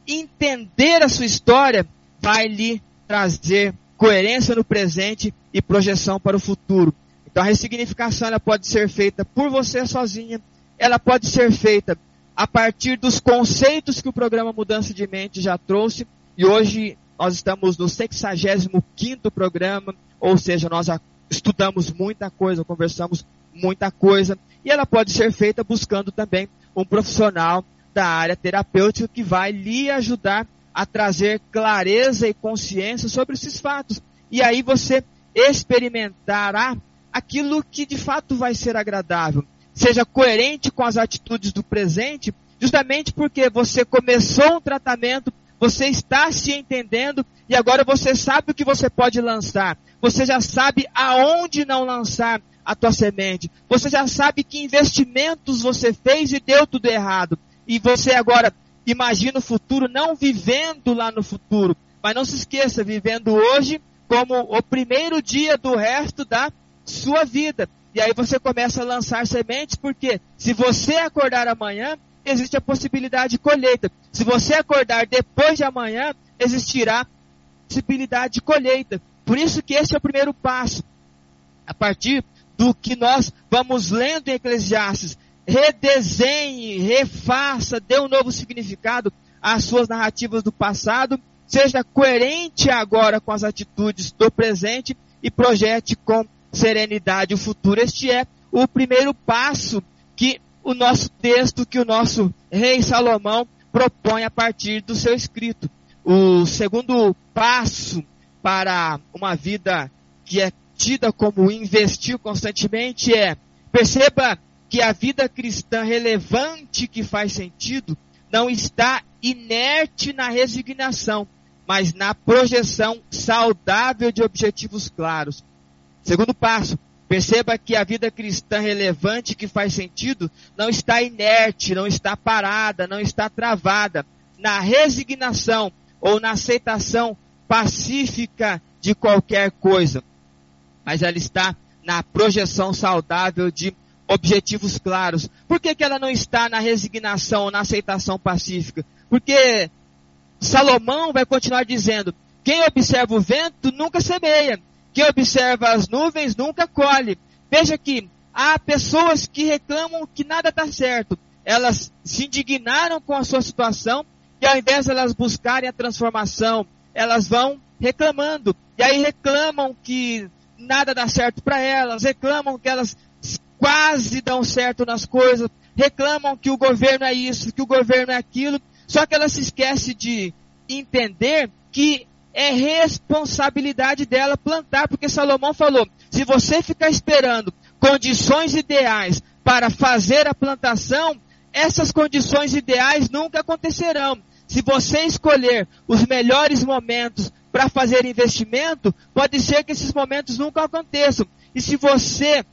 entender a sua história vai lhe trazer coerência no presente e projeção para o futuro. Então a ressignificação ela pode ser feita por você sozinha, ela pode ser feita a partir dos conceitos que o programa Mudança de Mente já trouxe, e hoje nós estamos no 65 programa, ou seja, nós estudamos muita coisa, conversamos muita coisa, e ela pode ser feita buscando também um profissional da área terapêutica que vai lhe ajudar a trazer clareza e consciência sobre esses fatos. E aí você experimentará aquilo que de fato vai ser agradável. Seja coerente com as atitudes do presente, justamente porque você começou um tratamento, você está se entendendo e agora você sabe o que você pode lançar. Você já sabe aonde não lançar a tua semente. Você já sabe que investimentos você fez e deu tudo errado. E você agora imagina o futuro não vivendo lá no futuro, mas não se esqueça, vivendo hoje como o primeiro dia do resto da sua vida. E aí você começa a lançar sementes, porque se você acordar amanhã, existe a possibilidade de colheita. Se você acordar depois de amanhã, existirá possibilidade de colheita. Por isso que esse é o primeiro passo. A partir do que nós vamos lendo em Eclesiastes, redesenhe, refaça, dê um novo significado às suas narrativas do passado, seja coerente agora com as atitudes do presente e projete com serenidade o futuro. Este é o primeiro passo que o nosso texto, que o nosso rei Salomão propõe a partir do seu escrito. O segundo passo para uma vida que é tida como investir constantemente é perceba que a vida cristã relevante que faz sentido não está inerte na resignação, mas na projeção saudável de objetivos claros. Segundo passo, perceba que a vida cristã relevante que faz sentido não está inerte, não está parada, não está travada na resignação ou na aceitação pacífica de qualquer coisa, mas ela está na projeção saudável de objetivos claros. Por que, que ela não está na resignação, na aceitação pacífica? Porque Salomão vai continuar dizendo: quem observa o vento nunca semeia, quem observa as nuvens nunca colhe. Veja que há pessoas que reclamam que nada está certo. Elas se indignaram com a sua situação e ao invés de elas buscarem a transformação, elas vão reclamando. E aí reclamam que nada dá certo para elas, reclamam que elas quase dão certo nas coisas, reclamam que o governo é isso, que o governo é aquilo, só que ela se esquece de entender que é responsabilidade dela plantar, porque Salomão falou: se você ficar esperando condições ideais para fazer a plantação, essas condições ideais nunca acontecerão. Se você escolher os melhores momentos para fazer investimento, pode ser que esses momentos nunca aconteçam. E se você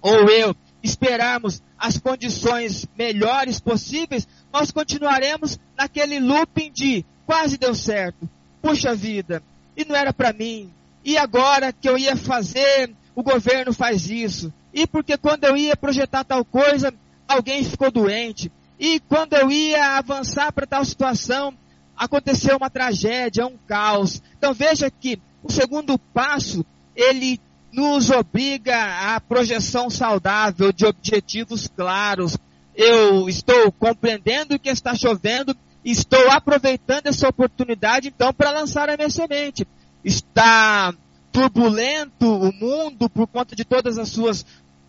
ou eu esperarmos as condições melhores possíveis, nós continuaremos naquele looping de quase deu certo, puxa vida, e não era para mim, e agora que eu ia fazer, o governo faz isso, e porque quando eu ia projetar tal coisa, alguém ficou doente, e quando eu ia avançar para tal situação, aconteceu uma tragédia, um caos. Então veja que o segundo passo, ele nos obriga à projeção saudável de objetivos claros. Eu estou compreendendo que está chovendo, estou aproveitando essa oportunidade então para lançar a minha semente. Está turbulento o mundo por conta de todas as suas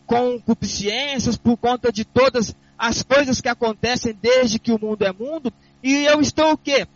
concupiscências, por conta de todas as coisas que acontecem desde que o mundo é mundo, e eu estou o quê?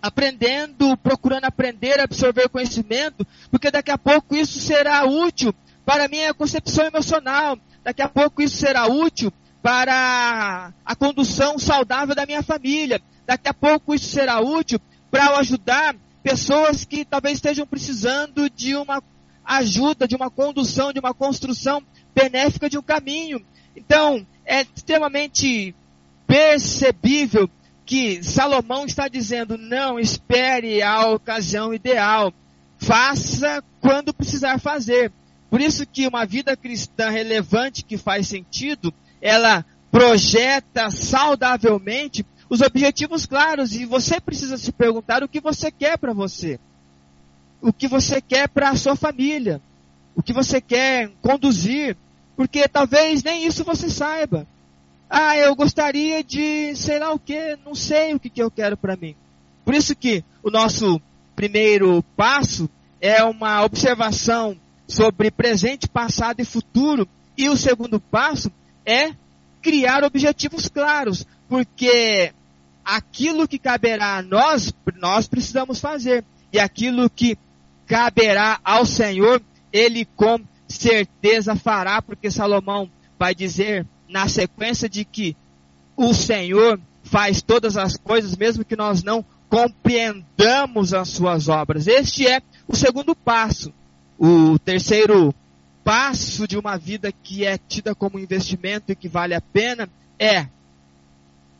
Aprendendo, procurando aprender, absorver conhecimento, porque daqui a pouco isso será útil para minha concepção emocional, daqui a pouco isso será útil para a condução saudável da minha família, daqui a pouco isso será útil para ajudar pessoas que talvez estejam precisando de uma ajuda, de uma condução, de uma construção benéfica de um caminho. Então, é extremamente percebível que Salomão está dizendo: não espere a ocasião ideal, faça quando precisar fazer. Por isso que uma vida cristã relevante que faz sentido, ela projeta saudavelmente os objetivos claros e você precisa se perguntar o que você quer para você. O que você quer para a sua família. O que você quer conduzir porque talvez nem isso você saiba. Ah, eu gostaria de, sei lá o que, não sei o que, que eu quero para mim. Por isso que o nosso primeiro passo é uma observação sobre presente, passado e futuro. E o segundo passo é criar objetivos claros, porque aquilo que caberá a nós, nós precisamos fazer. E aquilo que caberá ao Senhor, Ele com certeza fará, porque Salomão vai dizer na sequência de que o Senhor faz todas as coisas, mesmo que nós não compreendamos as suas obras. Este é o segundo passo. O terceiro passo de uma vida que é tida como investimento e que vale a pena é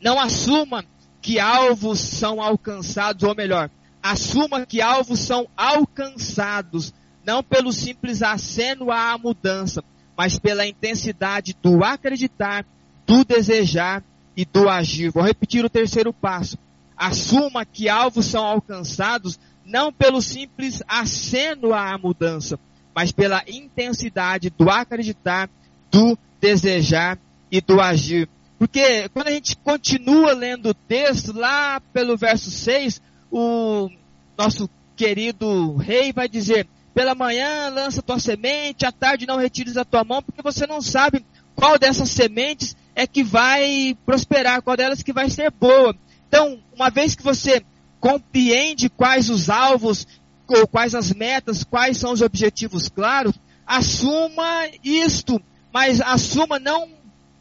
não assuma que alvos são alcançados, ou melhor, assuma que alvos são alcançados não pelo simples aceno à mudança, mas pela intensidade do acreditar, do desejar e do agir. Vou repetir o terceiro passo. Assuma que alvos são alcançados não pelo simples aceno à mudança, mas pela intensidade do acreditar, do desejar e do agir. Porque quando a gente continua lendo o texto, lá pelo verso 6, o nosso querido rei vai dizer: pela manhã lança tua semente, à tarde não retires a tua mão, porque você não sabe qual dessas sementes é que vai prosperar, qual delas que vai ser boa. Então, uma vez que você compreende quais os alvos, ou quais as metas, quais são os objetivos claros, assuma isto, mas assuma não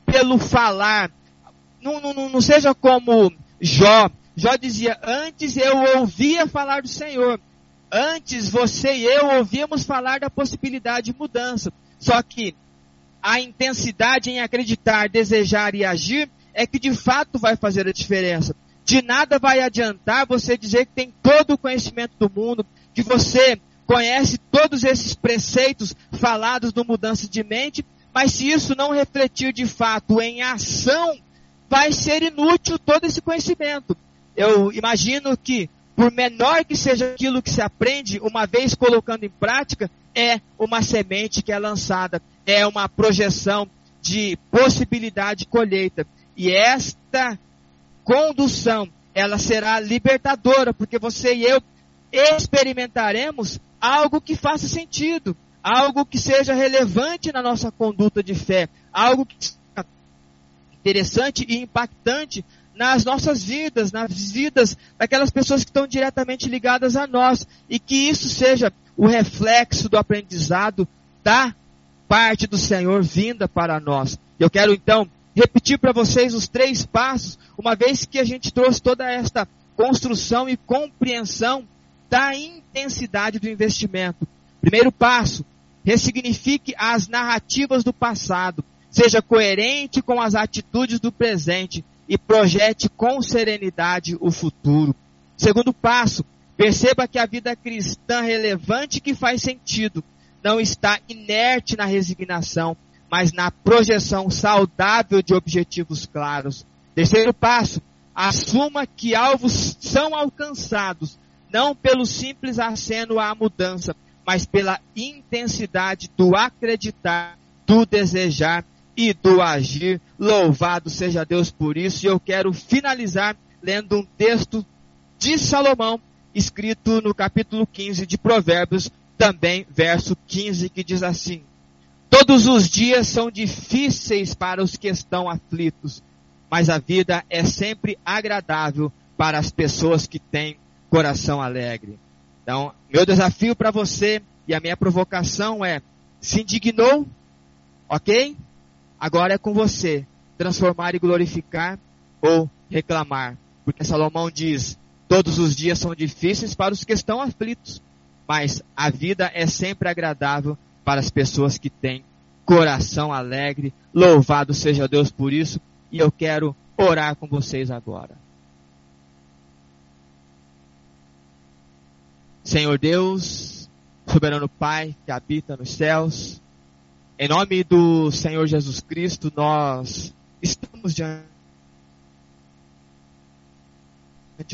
pelo falar. Não, não, não seja como Jó. Jó dizia, antes eu ouvia falar do Senhor, Antes você e eu ouvíamos falar da possibilidade de mudança. Só que a intensidade em acreditar, desejar e agir é que de fato vai fazer a diferença. De nada vai adiantar você dizer que tem todo o conhecimento do mundo, que você conhece todos esses preceitos falados no mudança de mente, mas se isso não refletir de fato em ação, vai ser inútil todo esse conhecimento. Eu imagino que por menor que seja aquilo que se aprende, uma vez colocando em prática, é uma semente que é lançada, é uma projeção de possibilidade de colheita. E esta condução, ela será libertadora, porque você e eu experimentaremos algo que faça sentido, algo que seja relevante na nossa conduta de fé, algo que seja interessante e impactante nas nossas vidas, nas vidas daquelas pessoas que estão diretamente ligadas a nós, e que isso seja o reflexo do aprendizado da parte do Senhor vinda para nós. Eu quero então repetir para vocês os três passos, uma vez que a gente trouxe toda esta construção e compreensão da intensidade do investimento. Primeiro passo, ressignifique as narrativas do passado. Seja coerente com as atitudes do presente e projete com serenidade o futuro. Segundo passo, perceba que a vida cristã relevante que faz sentido não está inerte na resignação, mas na projeção saudável de objetivos claros. Terceiro passo, assuma que alvos são alcançados não pelo simples aceno à mudança, mas pela intensidade do acreditar, do desejar e do agir. Louvado seja Deus por isso. E eu quero finalizar lendo um texto de Salomão, escrito no capítulo 15 de Provérbios, também verso 15, que diz assim: Todos os dias são difíceis para os que estão aflitos, mas a vida é sempre agradável para as pessoas que têm coração alegre. Então, meu desafio para você e a minha provocação é: se indignou, ok? Agora é com você transformar e glorificar ou reclamar. Porque Salomão diz: todos os dias são difíceis para os que estão aflitos, mas a vida é sempre agradável para as pessoas que têm coração alegre. Louvado seja Deus por isso. E eu quero orar com vocês agora. Senhor Deus, soberano Pai que habita nos céus, em nome do Senhor Jesus Cristo, nós estamos diante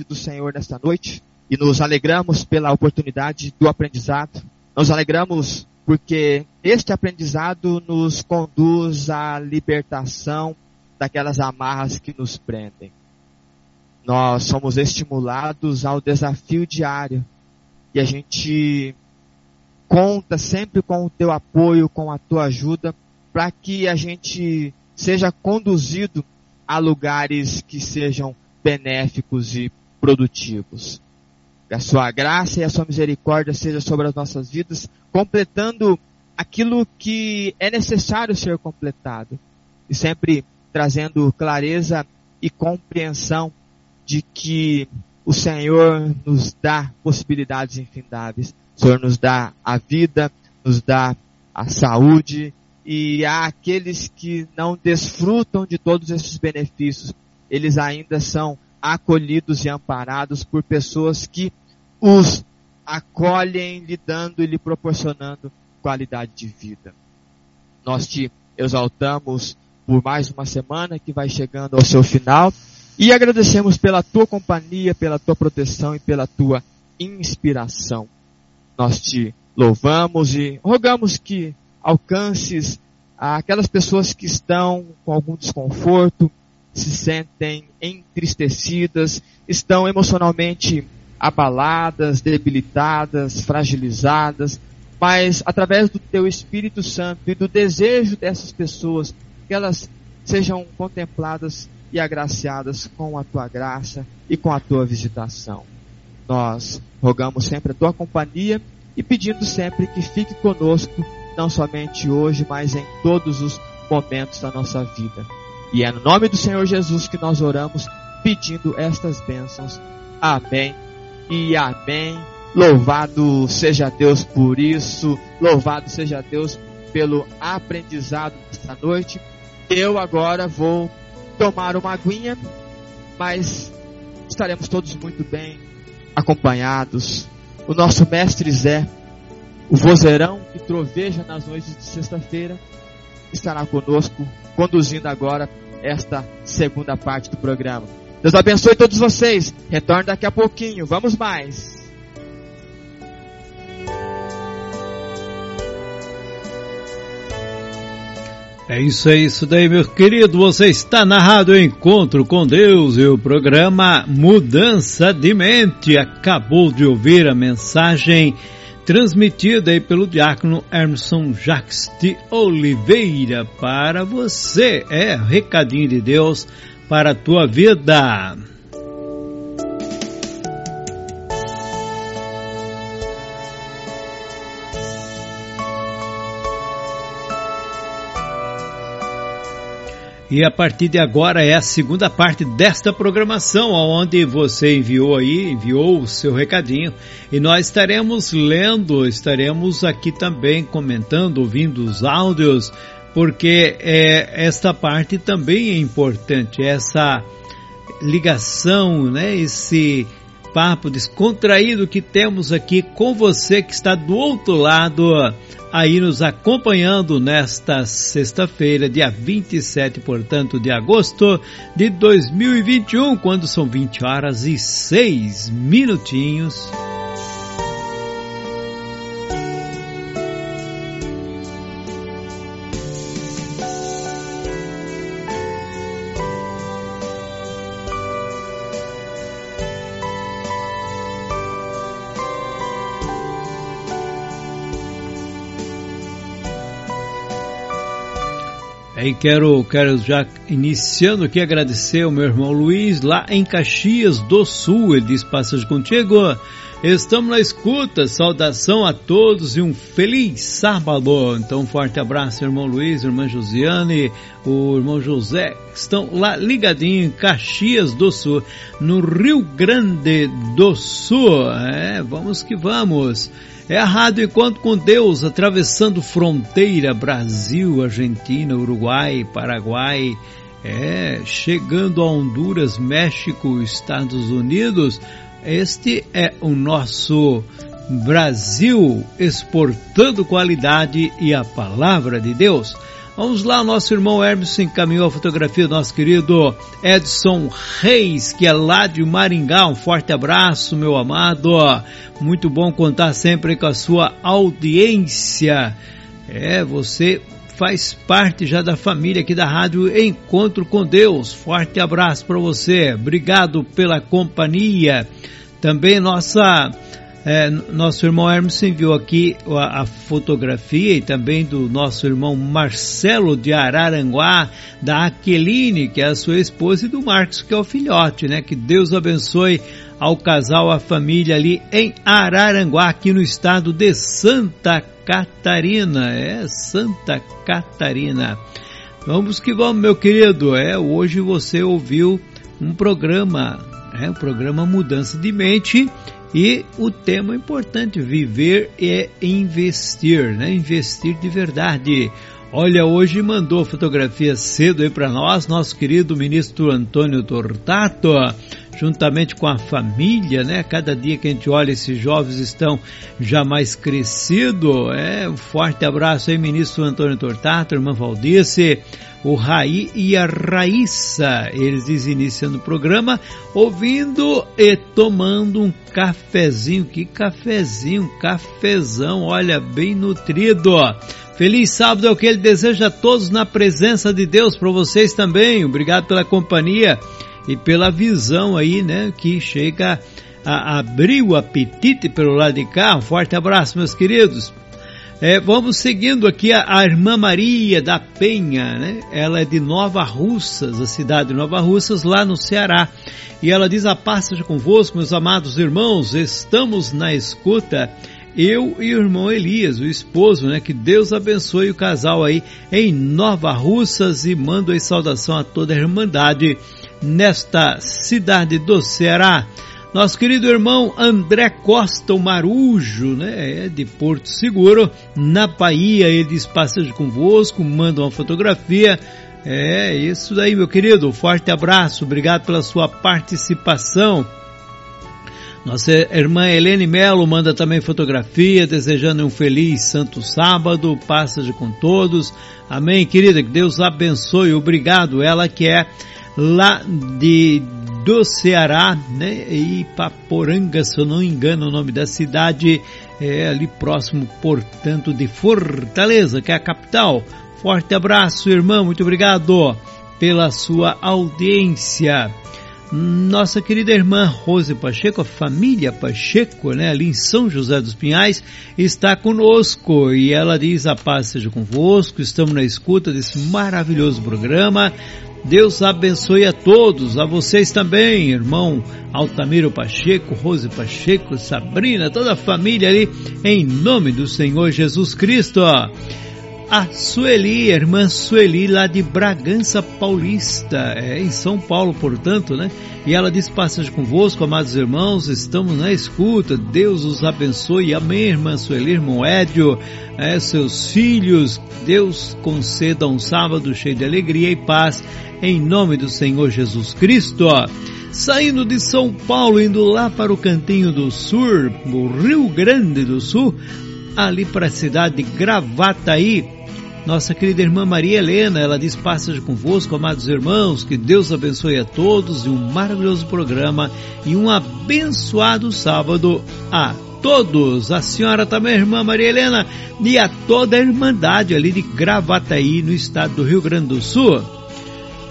do Senhor nesta noite e nos alegramos pela oportunidade do aprendizado. Nos alegramos porque este aprendizado nos conduz à libertação daquelas amarras que nos prendem. Nós somos estimulados ao desafio diário e a gente conta sempre com o teu apoio, com a tua ajuda, para que a gente seja conduzido a lugares que sejam benéficos e produtivos. Que a sua graça e a sua misericórdia seja sobre as nossas vidas, completando aquilo que é necessário ser completado. E sempre trazendo clareza e compreensão de que o Senhor nos dá possibilidades infindáveis. O Senhor nos dá a vida, nos dá a saúde, e há aqueles que não desfrutam de todos esses benefícios. Eles ainda são acolhidos e amparados por pessoas que os acolhem, lhe dando e lhe proporcionando qualidade de vida. Nós te exaltamos por mais uma semana que vai chegando ao seu final e agradecemos pela tua companhia, pela tua proteção e pela tua inspiração. Nós te louvamos e rogamos que alcances aquelas pessoas que estão com algum desconforto, se sentem entristecidas, estão emocionalmente abaladas, debilitadas, fragilizadas, mas através do teu Espírito Santo e do desejo dessas pessoas, que elas sejam contempladas e agraciadas com a tua graça e com a tua visitação. Nós rogamos sempre a tua companhia e pedindo sempre que fique conosco, não somente hoje, mas em todos os momentos da nossa vida. E é no nome do Senhor Jesus que nós oramos, pedindo estas bênçãos. Amém e amém. Louvado seja Deus por isso, louvado seja Deus pelo aprendizado desta noite. Eu agora vou tomar uma aguinha, mas estaremos todos muito bem acompanhados. O nosso mestre Zé, o vozeirão que troveja nas noites de sexta-feira, estará conosco, conduzindo agora esta segunda parte do programa. Deus abençoe todos vocês. Retorno daqui a pouquinho. Vamos mais. É isso aí, isso daí, meu querido. Você está narrado Encontro com Deus e o programa Mudança de Mente. Acabou de ouvir a mensagem transmitida aí pelo diácono Emerson Jacques de Oliveira para você. É recadinho de Deus para a tua vida. E a partir de agora é a segunda parte desta programação, onde você enviou aí, enviou o seu recadinho, e nós estaremos lendo, estaremos aqui também comentando, ouvindo os áudios, porque é, esta parte também é importante, essa ligação, né, esse papo descontraído que temos aqui com você que está do outro lado aí nos acompanhando nesta sexta-feira, dia 27, portanto, de agosto de 2021, quando são 20 horas e 6 minutinhos. Aí quero, quero já iniciando aqui agradecer ao meu irmão Luiz lá em Caxias do Sul. Ele diz passagem contigo. Estamos na escuta. Saudação a todos e um feliz sábado. Então, um forte abraço, irmão Luiz, irmã Josiane, o irmão José, que estão lá ligadinho em Caxias do Sul, no Rio Grande do Sul. É, vamos que vamos. É a Rádio Encontro com Deus, atravessando fronteira Brasil, Argentina, Uruguai, Paraguai, é, chegando a Honduras, México, Estados Unidos. Este é o nosso Brasil exportando qualidade e a palavra de Deus. Vamos lá, nosso irmão Hermes encaminhou a fotografia do nosso querido Edson Reis, que é lá de Maringá. Um forte abraço, meu amado. Muito bom contar sempre com a sua audiência. É, você faz parte já da família aqui da Rádio Encontro com Deus. Forte abraço para você. Obrigado pela companhia. Também nossa é, nosso irmão Hermes enviou aqui a, a, fotografia e também do nosso irmão Marcelo de Araranguá, da Aqueline, que é a sua esposa, e do Marcos, que é o filhote, né? Que Deus abençoe ao casal, à família ali em Araranguá, aqui no estado de Santa Catarina. É, Santa Catarina. Vamos que vamos, meu querido. É, hoje você ouviu um programa, é, um programa Mudança de Mente e o tema importante, viver é investir, né? Investir de verdade. Olha, hoje mandou fotografia cedo aí para nós, nosso querido ministro Antônio Tortato, juntamente com a família, né? Cada dia que a gente olha, esses jovens estão já mais crescidos. É, um forte abraço aí, ministro Antônio Tortato, irmã Valdice, o Raí e a Raíssa. Eles iniciando o programa, ouvindo e tomando um cafezinho. Que cafezinho, cafezão, olha, bem nutrido. Feliz sábado é o que ele deseja a todos na presença de Deus, para vocês também. Obrigado pela companhia e pela visão aí, né, que chega a abrir o apetite pelo lado de cá. Um forte abraço, meus queridos. É, vamos seguindo aqui a, a, irmã Maria da Penha, né? Ela é de Nova Russas, a cidade de Nova Russas, lá no Ceará. E ela diz: A paz seja convosco, meus amados irmãos, estamos na escuta. Eu e o irmão Elias, o esposo, né? Que Deus abençoe o casal aí em Nova Russas e mando aí saudação a toda a Irmandade nesta cidade do Ceará. Nosso querido irmão André Costa, o Marujo, né, é de Porto Seguro, na Bahia, ele diz passagem convosco, manda uma fotografia. É isso daí, meu querido. Forte abraço, obrigado pela sua participação. Nossa irmã Helene Melo manda também fotografia, desejando um feliz santo sábado, passagem com todos. Amém, querida, que Deus abençoe, obrigado. Ela que é lá de do Ceará, né? E Paporanga, se eu não engano o nome da cidade, é ali próximo, portanto, de Fortaleza, que é a capital. Forte abraço, irmão, muito obrigado pela sua audiência. Nossa querida irmã Rose Pacheco, a família Pacheco, né, ali em São José dos Pinhais, está conosco e ela diz: A paz seja convosco, estamos na escuta desse maravilhoso programa. Deus abençoe a todos, a vocês também, irmão Altamiro Pacheco, Rose Pacheco, Sabrina, toda a família ali, em nome do Senhor Jesus Cristo. A Sueli, a irmã Sueli, lá de Bragança Paulista, é, em São Paulo, portanto, né? E ela diz: Passagem convosco, amados irmãos, estamos na escuta, Deus os abençoe. Amém, irmã Sueli, irmão Édio, é, seus filhos, Deus conceda um sábado cheio de alegria e paz em nome do Senhor Jesus Cristo. Saindo de São Paulo, indo lá para o cantinho do sul, o Rio Grande do Sul, ali para a cidade de Gravataí, nossa querida irmã Maria Helena, ela diz passagem convosco, amados irmãos, que Deus abençoe a todos e um maravilhoso programa e um abençoado sábado a todos. A senhora também, irmã Maria Helena, e a toda a Irmandade ali de Gravataí, no estado do Rio Grande do Sul.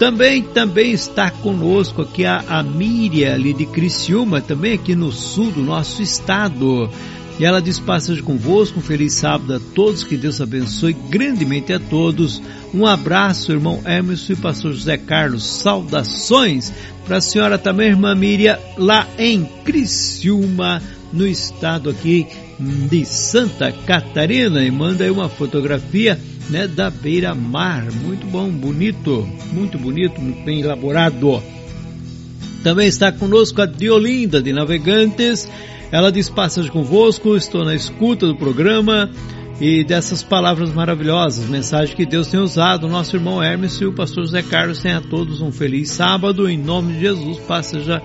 Também, também está conosco aqui a, a Miriam ali de Criciúma, também aqui no sul do nosso estado. E ela diz: Passagem convosco, um feliz sábado a todos, que Deus abençoe grandemente a todos. Um abraço, irmão Emerson e pastor José Carlos. Saudações para a senhora também, irmã Miriam, lá em Criciúma, no estado aqui de Santa Catarina. E manda aí uma fotografia né, da beira-mar. Muito bom, bonito, muito bonito, muito bem elaborado. Também está conosco a Diolinda de Navegantes. Ela diz passagem convosco, estou na escuta do programa e dessas palavras maravilhosas, mensagem que Deus tem usado. Nosso irmão Hermes e o pastor José Carlos tenham a todos um feliz sábado. Em nome de Jesus, passeja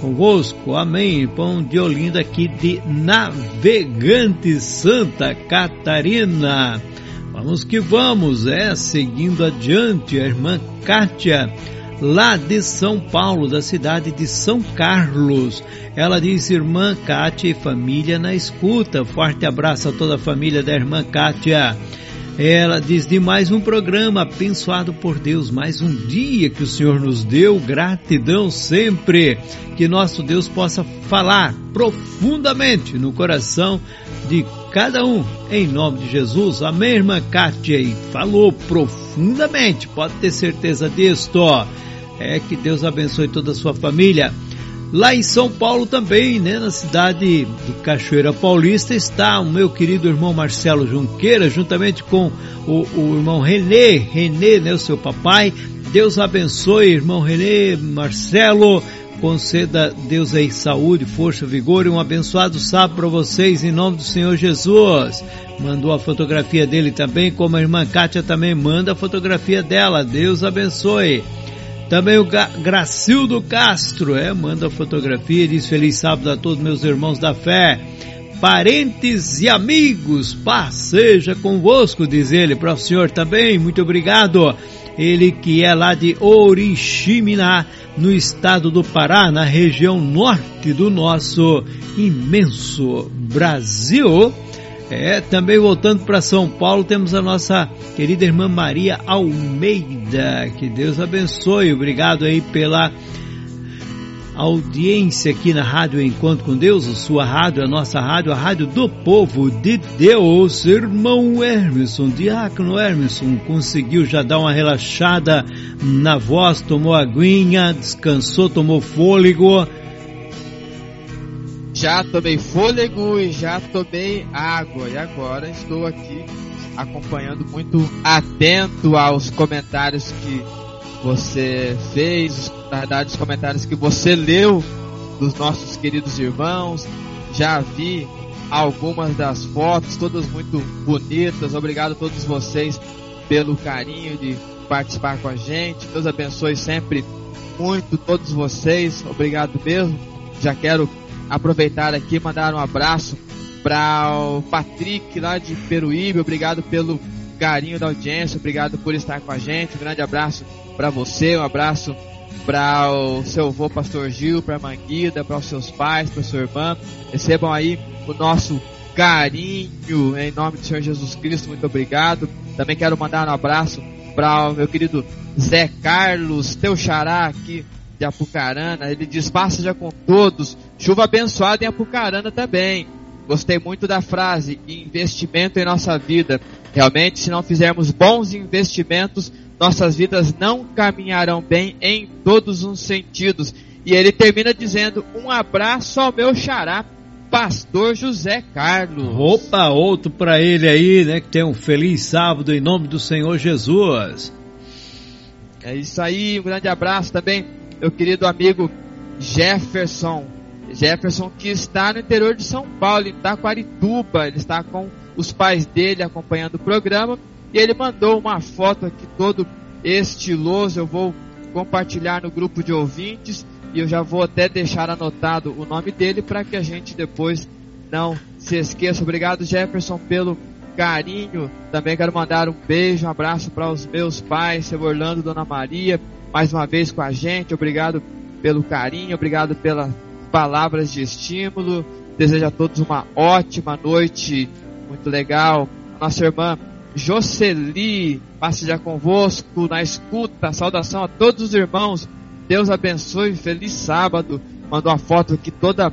convosco. Amém. Pão de Olinda aqui de Navegante Santa Catarina. Vamos que vamos, é, seguindo adiante, a irmã Kátia lá de São Paulo, da cidade de São Carlos. Ela diz, irmã Kátia e família na escuta. Forte abraço a toda a família da irmã Kátia. Ela diz de mais um programa abençoado por Deus, mais um dia que o Senhor nos deu, gratidão sempre, que nosso Deus possa falar profundamente no coração de cada um, em nome de Jesus. Amém, irmã Kátia? E falou profundamente, pode ter certeza disto. É que Deus abençoe toda a sua família. Lá em São Paulo também, né, na cidade de Cachoeira Paulista, está o meu querido irmão Marcelo Junqueira, juntamente com o, o irmão Renê, Renê, né, o seu papai. Deus abençoe, irmão Renê, Marcelo, conceda Deus aí saúde, força, vigor e um abençoado sábado para vocês em nome do Senhor Jesus. Mandou a fotografia dele também, como a irmã Kátia também manda a fotografia dela. Deus abençoe. Também o Gracildo Castro, é, manda fotografia diz feliz sábado a todos meus irmãos da fé. Parentes e amigos, paz seja convosco, diz ele, para o senhor também, muito obrigado. Ele que é lá de Oriximiná, no estado do Pará, na região norte do nosso imenso Brasil. É, também voltando para São Paulo, temos a nossa querida irmã Maria Almeida. Que Deus abençoe. Obrigado aí pela audiência aqui na Rádio Encontro com Deus, a sua rádio, a nossa rádio, a rádio do povo de Deus. Irmão Hermeson, diácono Hermeson, conseguiu já dar uma relaxada na voz, tomou aguinha, descansou, tomou fôlego já tomei fôlego e já tomei água. E agora estou aqui acompanhando muito atento aos comentários que você fez, na verdade, os comentários que você leu dos nossos queridos irmãos. Já vi algumas das fotos, todas muito bonitas. Obrigado a todos vocês pelo carinho de participar com a gente. Deus abençoe sempre muito todos vocês. Obrigado mesmo. Já quero aproveitar aqui e mandar um abraço para o Patrick lá de Peruíbe. Obrigado pelo carinho da audiência, obrigado por estar com a gente. Um grande abraço para você, um abraço para o seu avô Pastor Gil, para a Manguida, para os seus pais, para sua irmã. Recebam aí o nosso carinho em nome do Senhor Jesus Cristo. Muito obrigado. Também quero mandar um abraço para o meu querido Zé Carlos, teu xará aqui de Apucarana. Ele diz: Passa já com todos. Chuva abençoada em Apucarana também. Gostei muito da frase: investimento em nossa vida. Realmente, se não fizermos bons investimentos, nossas vidas não caminharão bem em todos os sentidos. E ele termina dizendo: Um abraço ao meu xará, Pastor José Carlos. Opa, outro para ele aí, né? Que tem um feliz sábado em nome do Senhor Jesus. É isso aí, um grande abraço também meu querido amigo Jefferson. Jefferson que está no interior de São Paulo, em Taquarituba. Ele está com os pais dele acompanhando o programa. E ele mandou uma foto aqui todo estiloso. Eu vou compartilhar no grupo de ouvintes. E eu já vou até deixar anotado o nome dele para que a gente depois não se esqueça. Obrigado, Jefferson, pelo carinho. Também quero mandar um beijo, um abraço para os meus pais, seu Orlando, Dona Maria, mais uma vez com a gente. Obrigado pelo carinho, obrigado pelas palavras de estímulo. Desejo a todos uma ótima noite, muito legal. A nossa irmã Jocely, passe já convosco na escuta. Saudação a todos os irmãos. Deus abençoe, feliz sábado. Mandou uma foto aqui toda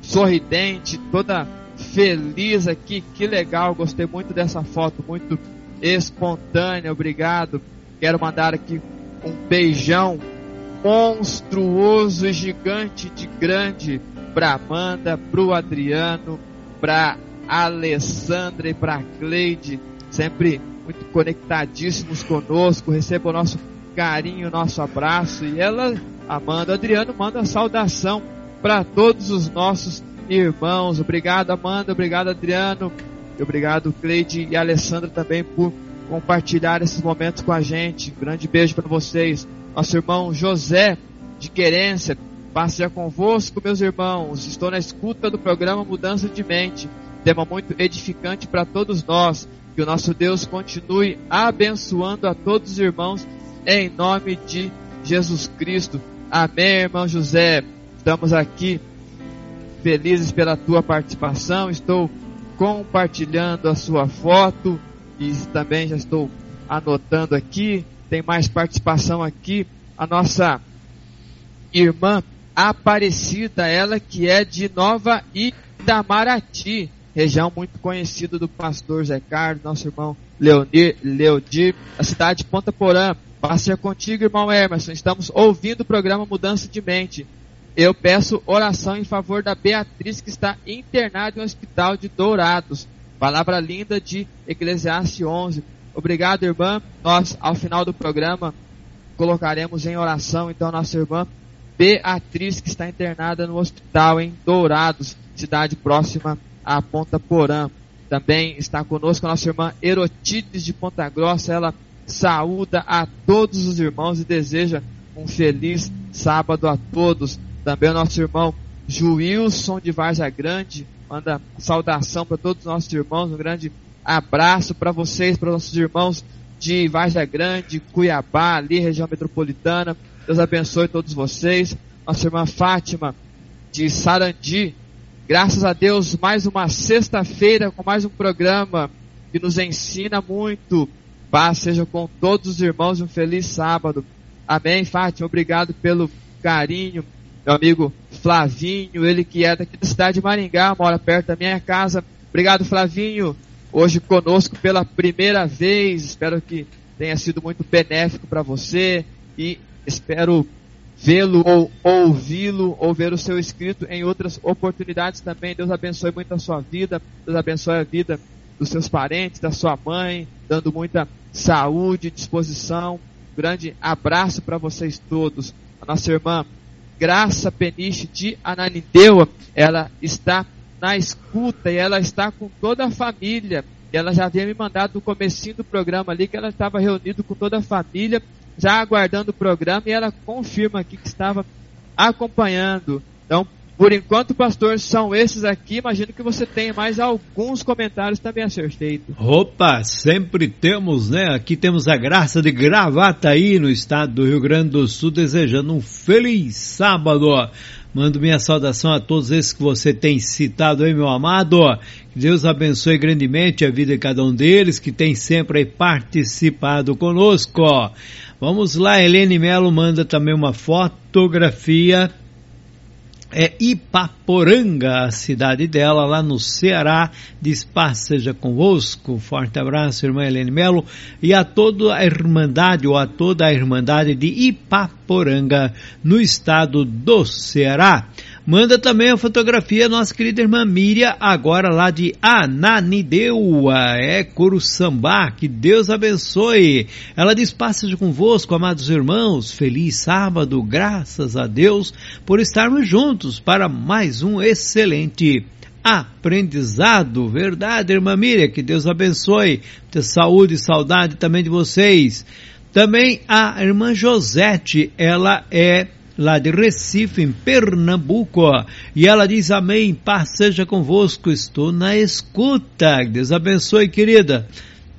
sorridente, toda feliz aqui, que legal, gostei muito dessa foto, muito espontânea, obrigado. Quero mandar aqui um beijão monstruoso e gigante de grande para Amanda, para o Adriano, para Alessandra e para Cleide, sempre muito conectadíssimos conosco. Receba o nosso carinho, nosso abraço. E ela, Amanda, Adriano, manda saudação para todos os nossos irmãos. Obrigado, Amanda. Obrigado, Adriano. Obrigado, Cleide e Alessandra também por compartilhar esses momentos com a gente. Um grande beijo para vocês. Nosso irmão José de Querência, passe já convosco, meus irmãos. Estou na escuta do programa Mudança de Mente. Tema muito edificante para todos nós. Que o nosso Deus continue abençoando a todos os irmãos em nome de Jesus Cristo. Amém, irmão José. Estamos aqui felizes pela tua participação. Estou compartilhando a sua foto e também já estou anotando aqui. Tem mais participação aqui. A nossa irmã Aparecida, ela que é de Nova Itamaraty, região muito conhecida do pastor Zé Carlos, nosso irmão Leonir, Leodir, a cidade de Ponta Porã. Passe contigo, irmão Emerson. Estamos ouvindo o programa Mudança de Mente. Eu peço oração em favor da Beatriz, que está internada em um hospital de Dourados. Palavra linda de Eclesiastes 11. Obrigado, irmã. Nós, ao final do programa, colocaremos em oração, então, nossa irmã Beatriz, que está internada no hospital em Dourados, cidade próxima à Ponta Porã. Também está conosco a nossa irmã Erotides de Ponta Grossa. Ela saúda a todos os irmãos e deseja um feliz sábado a todos. Também o nosso irmão Juilson de Varja Grande manda saudação para todos os nossos irmãos. Um grande abraço para vocês, para os nossos irmãos de Varja Grande, Cuiabá, ali, região metropolitana. Deus abençoe todos vocês. Nossa irmã Fátima de Sarandi. Graças a Deus, mais uma sexta-feira com mais um programa que nos ensina muito. Paz seja com todos os irmãos. Um feliz sábado. Amém, Fátima. Obrigado pelo carinho, meu amigo Flavinho, ele que é daqui da cidade de Maringá, mora perto da minha casa. Obrigado, Flavinho, hoje conosco pela primeira vez. Espero que tenha sido muito benéfico para você e espero vê-lo ou ouvi-lo ou ver o seu escrito em outras oportunidades também. Deus abençoe muito a sua vida, Deus abençoe a vida dos seus parentes, da sua mãe, dando muita saúde, disposição. Grande abraço para vocês todos. A nossa irmã Graça Peniche de Ananindeua, ela está na escuta e ela está com toda a família. Ela já havia me mandado no comecinho do programa ali que ela estava reunida com toda a família, já aguardando o programa e ela confirma aqui que estava acompanhando. Então, por enquanto, pastor, são esses aqui. Imagino que você tem mais alguns comentários também a ser feito. Opa, sempre temos, né? Aqui temos a graça de Gravataí, no estado do Rio Grande do Sul, desejando um feliz sábado. Mando minha saudação a todos esses que você tem citado aí, meu amado. Que Deus abençoe grandemente a vida de cada um deles, que tem sempre participado conosco. Vamos lá, Helene Melo manda também uma fotografia é Ipaporanga, a cidade dela, lá no Ceará. Diz paz seja convosco. Forte abraço, irmã Helene Melo, e a toda a Irmandade, ou a toda a Irmandade de Ipaporanga, no estado do Ceará. Manda também a fotografia nossa querida irmã Miriam, agora lá de Ananideua, é Curuçambá, que Deus abençoe. Ela diz, passe convosco, amados irmãos, feliz sábado, graças a Deus por estarmos juntos para mais um excelente aprendizado. Verdade, irmã Miriam, que Deus abençoe, ter saúde e saudade também de vocês. Também a irmã Josete, ela é lá de Recife, em Pernambuco. E ela diz: Amém, paz seja convosco, estou na escuta. Deus abençoe, querida.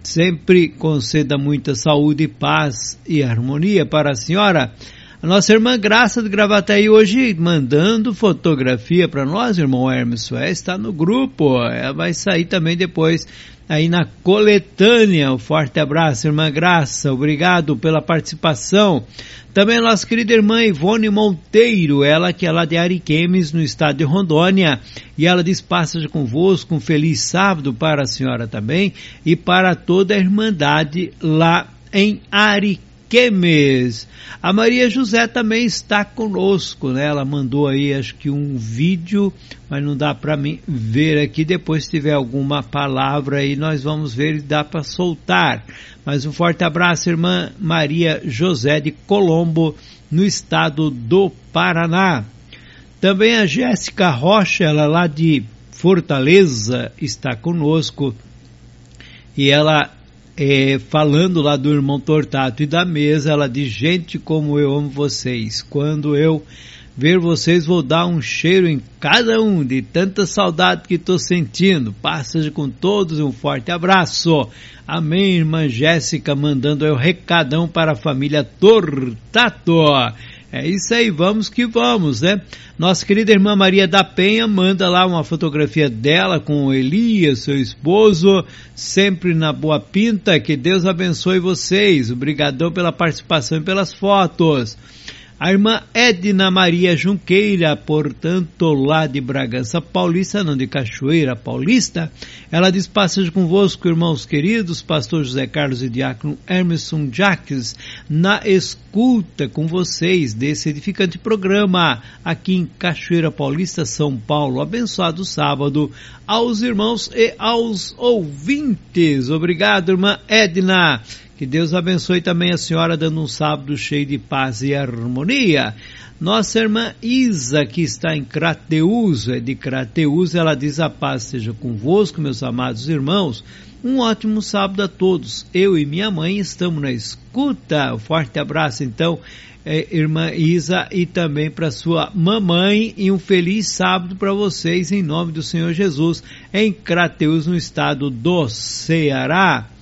Sempre conceda muita saúde, paz e harmonia para a senhora. A nossa irmã Graça de Gravataí hoje mandando fotografia para nós, irmão Hermes. É, está no grupo, é, vai sair também depois aí na coletânea. Um forte abraço, irmã Graça. Obrigado pela participação. Também nossa querida irmã Ivone Monteiro, ela que é lá de Ariquemes, no estado de Rondônia, e ela diz, passa convosco, um feliz sábado para a senhora também, e para toda a Irmandade lá em Ariquemes. Quemes. A Maria José também está conosco, né? Ela mandou aí acho que um vídeo, mas não dá para mim ver aqui. Depois se tiver alguma palavra aí, nós vamos ver e dá para soltar. Mas um forte abraço, irmã Maria José de Colombo, no estado do Paraná. Também a Jéssica Rocha, ela lá de Fortaleza, está conosco. E ela é, falando lá do irmão Tortato e da mesa, ela diz: Gente, como eu amo vocês. Quando eu ver vocês, vou dar um cheiro em cada um, de tanta saudade que estou sentindo. Passa com todos um forte abraço. Amém, irmã Jéssica, mandando o recadão para a família Tortato. É isso aí, vamos que vamos, né? Nossa querida irmã Maria da Penha manda lá uma fotografia dela com Elias, seu esposo, sempre na boa pinta. Que Deus abençoe vocês. Obrigadão pela participação e pelas fotos. A irmã Edna Maria Junqueira, portanto, lá de Bragança Paulista, não de Cachoeira Paulista, ela diz passagem convosco, irmãos queridos, pastor José Carlos e diácono Emerson Jacques, na escuta com vocês desse edificante programa aqui em Cachoeira Paulista, São Paulo. Abençoado sábado aos irmãos e aos ouvintes. Obrigado, irmã Edna. Que Deus abençoe também a senhora dando um sábado cheio de paz e harmonia. Nossa irmã Isa, que está em Crateus, é de Crateus, ela diz a paz seja convosco, meus amados irmãos. Um ótimo sábado a todos. Eu e minha mãe estamos na escuta. Um forte abraço, então, é, irmã Isa, e também para sua mamãe. E um feliz sábado para vocês, em nome do Senhor Jesus, em Crateus, no estado do Ceará.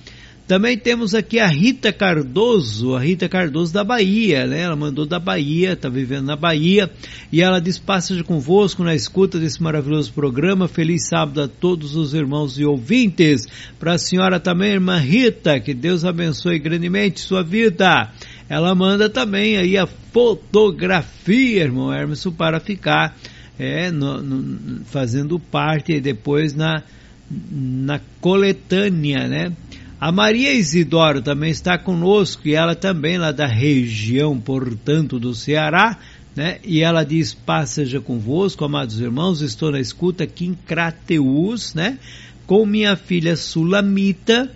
Também temos aqui a Rita Cardoso, a Rita Cardoso da Bahia, né? Ela mandou da Bahia, está vivendo na Bahia, e ela diz: Passa convosco na escuta desse maravilhoso programa. Feliz sábado a todos os irmãos e ouvintes. Para a senhora também, irmã Rita, que Deus abençoe grandemente sua vida. Ela manda também aí a fotografia, irmão Hermes, para ficar é, no, no, fazendo parte depois na, na coletânea, né? A Maria Isidoro também está conosco e ela também lá da região, portanto, do Ceará, né? E ela diz: Paz seja convosco, amados irmãos, estou na escuta aqui em Crateus, né? Com minha filha Sulamita,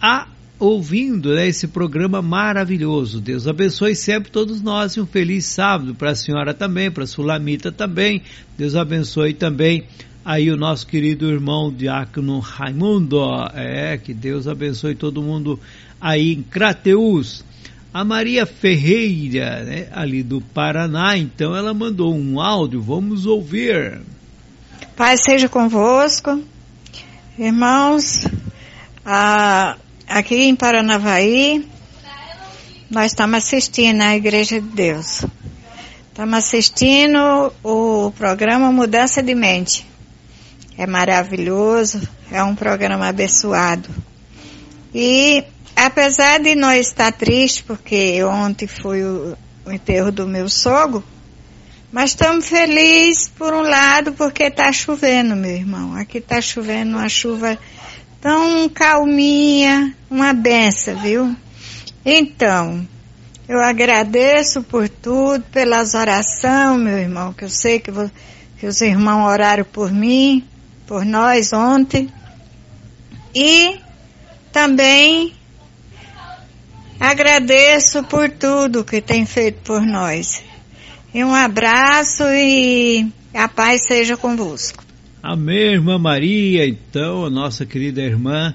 a ouvindo né, esse programa maravilhoso. Deus abençoe sempre todos nós e um feliz sábado para a senhora também, para a Sulamita também. Deus abençoe também aí o nosso querido irmão diácono Raimundo, é, que Deus abençoe todo mundo aí em Crateus. A Maria Ferreira, né, ali do Paraná, então ela mandou um áudio, vamos ouvir. Pai seja convosco, irmãos, a, aqui em Paranavaí, nós estamos assistindo a Igreja de Deus. Estamos assistindo o programa Mudança de Mente é maravilhoso, é um programa abençoado. E apesar de nós estar triste, porque ontem foi o, o enterro do meu sogro, mas estamos felizes por um lado porque está chovendo, meu irmão. Aqui está chovendo uma chuva tão calminha, uma benção, viu? Então, eu agradeço por tudo, pelas orações, meu irmão, que eu sei que, vou, que os irmãos oraram por mim por nós ontem. E também agradeço por tudo que tem feito por nós. E um abraço e a paz seja convosco. Amém, irmã Maria. Então, a nossa querida irmã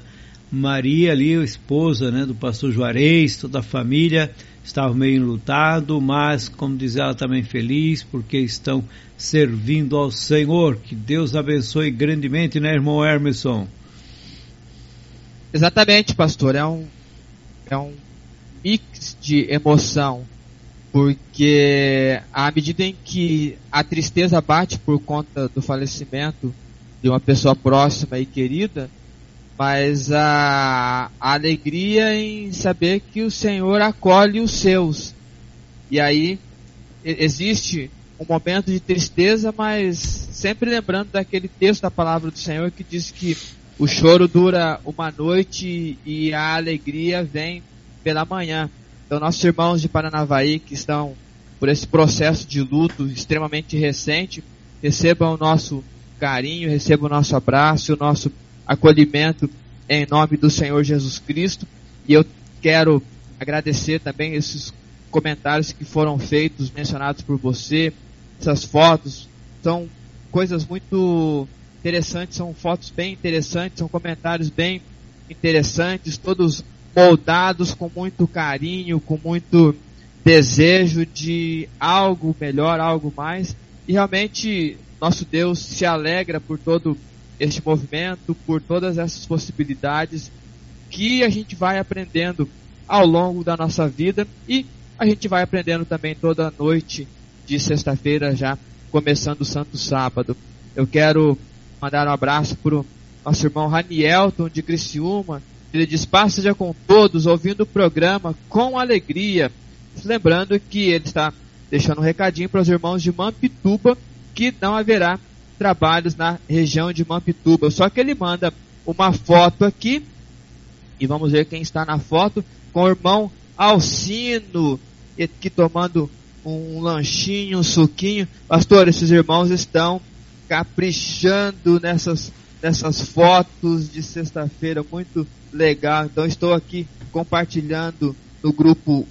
Maria ali, a esposa né, do pastor Juarez, toda a família estava meio enlutado, mas, como diz ela, também feliz, porque estão servindo ao Senhor. Que Deus abençoe grandemente, né, irmão Hermeson? Exatamente, pastor. É um, é um mix de emoção, porque à medida em que a tristeza bate por conta do falecimento de uma pessoa próxima e querida, mas a, a alegria em saber que o Senhor acolhe os seus. E aí existe um momento de tristeza, mas sempre lembrando daquele texto da palavra do Senhor que diz que o choro dura uma noite e a alegria vem pela manhã. Então, nossos irmãos de Paranavaí que estão por esse processo de luto extremamente recente, recebam o nosso carinho, recebam o nosso abraço, o nosso acolhimento em nome do Senhor Jesus Cristo. E eu quero agradecer também esses comentários que foram feitos, mencionados por você, essas fotos, são coisas muito interessantes, são fotos bem interessantes, são comentários bem interessantes, todos moldados com muito carinho, com muito desejo de algo melhor, algo mais. E realmente nosso Deus se alegra por todo este movimento, por todas essas possibilidades que a gente vai aprendendo ao longo da nossa vida e a gente vai aprendendo também toda noite de sexta-feira já começando o Santo Sábado. Eu quero mandar um abraço para o nosso irmão Ranielton de Criciúma. Ele diz, paz seja com todos, ouvindo o programa com alegria. Lembrando que ele está deixando um recadinho para os irmãos de Mampituba que não haverá trabalhos na região de Mampituba. Só que ele manda uma foto aqui, e vamos ver quem está na foto, com o irmão Alcino, aqui tomando um lanchinho, um suquinho. Pastor, esses irmãos estão caprichando nessas, nessas fotos de sexta-feira, muito legal. Então estou aqui compartilhando no grupo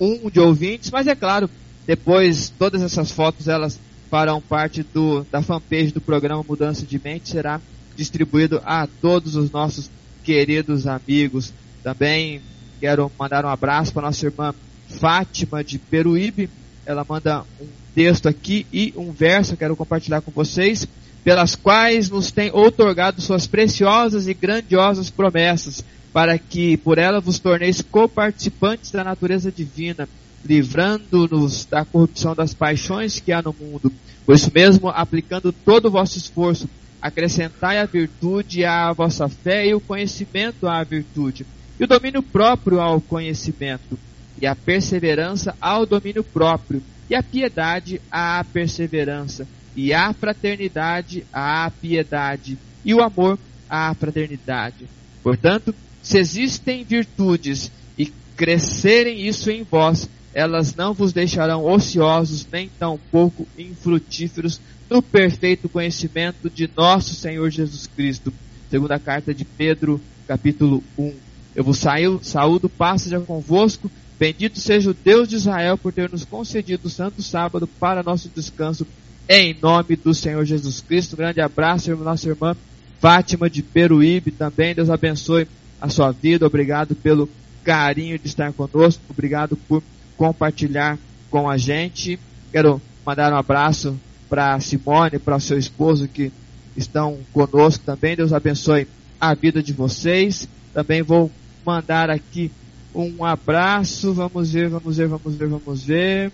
1 de ouvintes, mas é claro, depois todas essas fotos elas farão parte do, da fanpage do programa Mudança de Mente, será distribuído a todos os nossos queridos amigos. Também quero mandar um abraço para nossa irmã Fátima de Peruíbe. Ela manda um texto aqui e um verso, quero compartilhar com vocês, pelas quais nos tem outorgado suas preciosas e grandiosas promessas, para que por ela vos torneis coparticipantes da natureza divina livrando-nos da corrupção das paixões que há no mundo. Por isso mesmo, aplicando todo o vosso esforço, acrescentai a virtude à vossa fé e o conhecimento à virtude, e o domínio próprio ao conhecimento, e a perseverança ao domínio próprio, e a piedade à perseverança, e a fraternidade à piedade, e o amor à fraternidade. Portanto, se existem virtudes e crescerem isso em vós, elas não vos deixarão ociosos, nem tampouco infrutíferos no perfeito conhecimento de nosso Senhor Jesus Cristo. Segunda carta de Pedro, capítulo 1. Eu vos saúdo, paz seja convosco. Bendito seja o Deus de Israel por ter nos concedido o santo sábado para nosso descanso. Em nome do Senhor Jesus Cristo. Um grande abraço, nossa irmã Fátima de Peruíbe também. Deus abençoe a sua vida. Obrigado pelo carinho de estar conosco. Obrigado por compartilhar com a gente. Quero mandar um abraço para Simone, para seu esposo que estão conosco também. Deus abençoe a vida de vocês. Também vou mandar aqui um abraço. Vamos ver, vamos ver, vamos ver, vamos ver.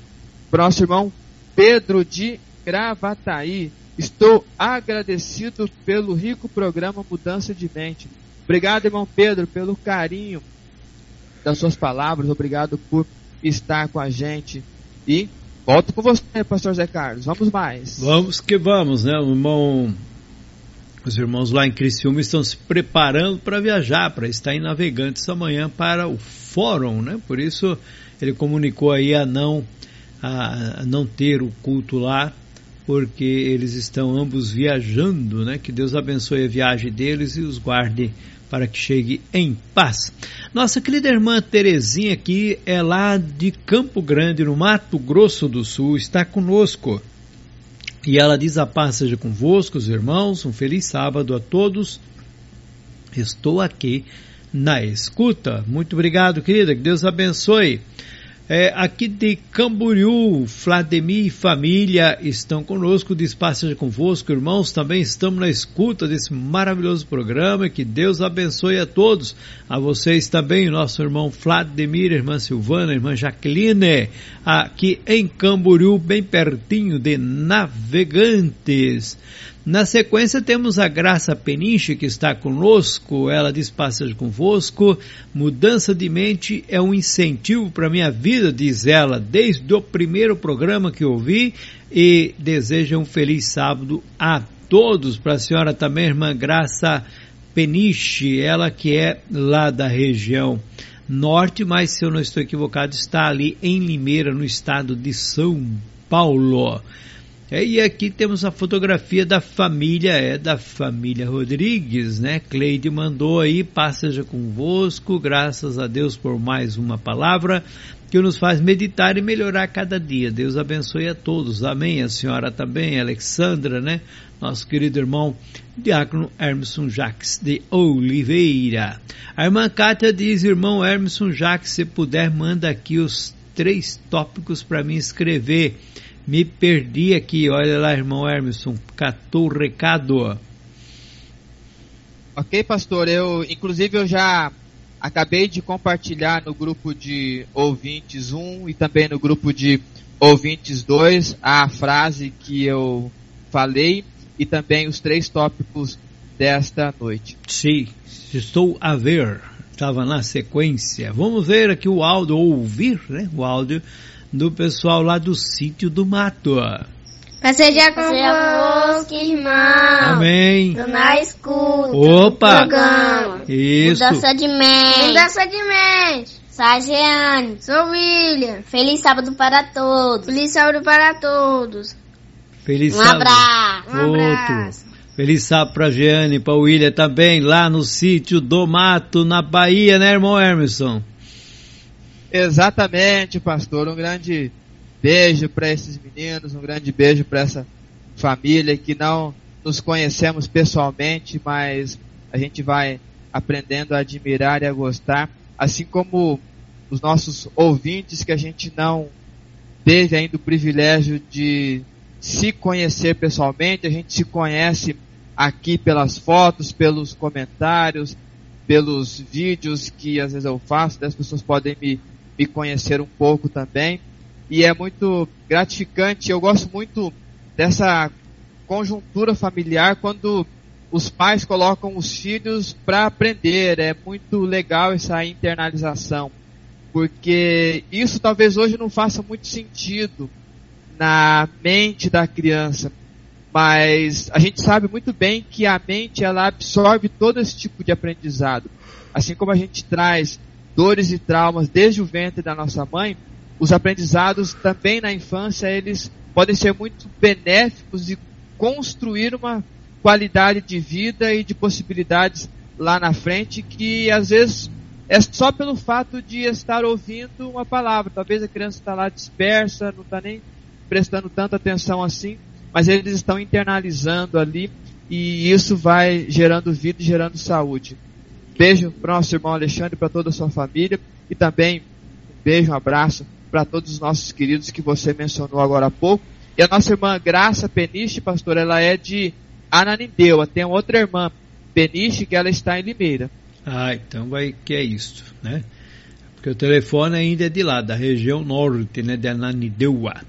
Nosso irmão Pedro de Gravataí. Estou agradecido pelo rico programa Mudança de Mente. Obrigado, irmão Pedro, pelo carinho das suas palavras. Obrigado por estar com a gente. E volto com você, pastor Zé Carlos. Vamos mais. Vamos que vamos, né? O irmão, os irmãos lá em Criciúma estão se preparando para viajar, para estar em Navegantes amanhã para o fórum, né? Por isso ele comunicou aí a não, a, a não ter o culto lá, porque eles estão ambos viajando, né? Que Deus abençoe a viagem deles e os guarde para que chegue em paz. Nossa querida irmã Terezinha aqui é lá de Campo Grande, no Mato Grosso do Sul, está conosco. E ela diz a paz seja convosco, os irmãos, um feliz sábado a todos. Estou aqui na escuta. Muito obrigado, querida, que Deus abençoe. É, aqui de Camboriú, Vladimir e família estão conosco, de espaço seja convosco, irmãos, também estamos na escuta desse maravilhoso programa, que Deus abençoe a todos, a vocês também, o nosso irmão Vladimir, irmã Silvana, irmã Jaqueline, aqui em Camboriú, bem pertinho de Navegantes. Na sequência temos a Graça Peniche que está conosco, ela diz passagem convosco, mudança de mente é um incentivo para minha vida, diz ela, desde o primeiro programa que ouvi e deseja um feliz sábado a todos, para a senhora também, irmã Graça Peniche, ela que é lá da região norte, mas se eu não estou equivocado, está ali em Limeira, no estado de São Paulo. É, e aqui temos a fotografia da família, é da família Rodrigues, né? Cleide mandou aí, passeja convosco, graças a Deus por mais uma palavra que nos faz meditar e melhorar cada dia. Deus abençoe a todos. Amém. A senhora também, Alexandra, né? Nosso querido irmão Diácono Hermeson Jacques de Oliveira. A irmã Cátia diz, irmão Hermeson Jacques, se puder, manda aqui os três tópicos para mim escrever me perdi aqui, olha lá, irmão Hermeson, catou o recado. Ok, pastor, eu, inclusive eu já acabei de compartilhar no grupo de ouvintes 1 e também no grupo de ouvintes 2 a frase que eu falei e também os três tópicos desta noite. Sim, estou a ver, estava na sequência. Vamos ver aqui o áudio, ouvir, né? O áudio do pessoal lá do sítio do mato. Pra seja convosco, irmão. Amém. Do na escuta. Opa. Programa. Isso. Mudança de mente. Mudança de mente. Sagiane. Sou William. Feliz sábado para todos. Feliz sábado para todos. Feliz um sábado. abraço. Um abraço. Feliz sábado pra Jeane, pra William também, lá no sítio do mato, na Bahia, né, irmão Emerson? Exatamente, pastor. Um grande beijo para esses meninos, um grande beijo para essa família que não nos conhecemos pessoalmente, mas a gente vai aprendendo a admirar e a gostar, assim como os nossos ouvintes que a gente não teve ainda o privilégio de se conhecer pessoalmente, a gente se conhece aqui pelas fotos, pelos comentários, pelos vídeos que às vezes eu faço, as pessoas podem me me conhecer um pouco também. E é muito gratificante, eu gosto muito dessa conjuntura familiar quando os pais colocam os filhos para aprender. É muito legal essa internalização, porque isso talvez hoje não faça muito sentido na mente da criança, mas a gente sabe muito bem que a mente ela absorve todo esse tipo de aprendizado. Assim como a gente traz dores e traumas desde o ventre da nossa mãe, os aprendizados também na infância, eles podem ser muito benéficos e construir uma qualidade de vida e de possibilidades lá na frente que às vezes é só pelo fato de estar ouvindo uma palavra. Talvez a criança está lá dispersa, não está nem prestando tanta atenção assim, mas eles estão internalizando ali e isso vai gerando vida e gerando saúde. Beijo para o nosso irmão Alexandre, para toda a sua família e também um beijo, um abraço para todos os nossos queridos que você mencionou agora há pouco. E a nossa irmã Graça Peniche, pastor, ela é de Ananindeua. Tem outra irmã, Peniche, que ela está em Limeira. Ah, então vai que é isso, né? Porque o telefone ainda é de lá, da região norte, né, de Ananindeua.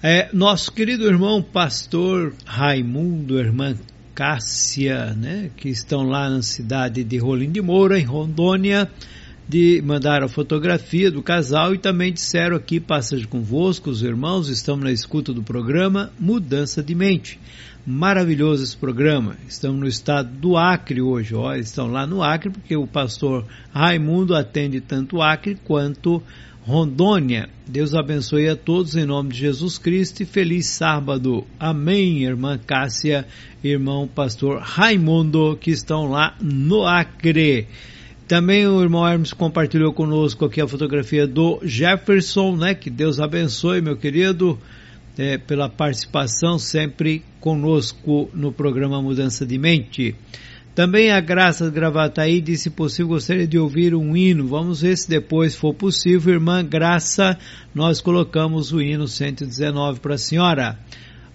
É, nosso querido irmão pastor Raimundo, irmã Cássia, né, que estão lá na cidade de Rolim de Moura, em Rondônia, de mandar a fotografia do casal e também disseram aqui, passagem convosco, os irmãos, estamos na escuta do programa Mudança de Mente. Maravilhoso esse programa. Estamos no estado do Acre hoje, ó, estão lá no Acre porque o pastor Raimundo atende tanto o Acre quanto Rondônia. Deus abençoe a todos em nome de Jesus Cristo e feliz sábado. Amém, irmã Cássia, irmão pastor Raimundo, que estão lá no Acre. Também o irmão Hermes compartilhou conosco aqui a fotografia do Jefferson, né? Que Deus abençoe, meu querido, é, pela participação sempre conosco no programa Mudança de Mente. Também a Graça de Gravataí disse, se possível, gostaria de ouvir um hino. Vamos ver se depois for possível. Irmã Graça, nós colocamos o hino 119 para a senhora.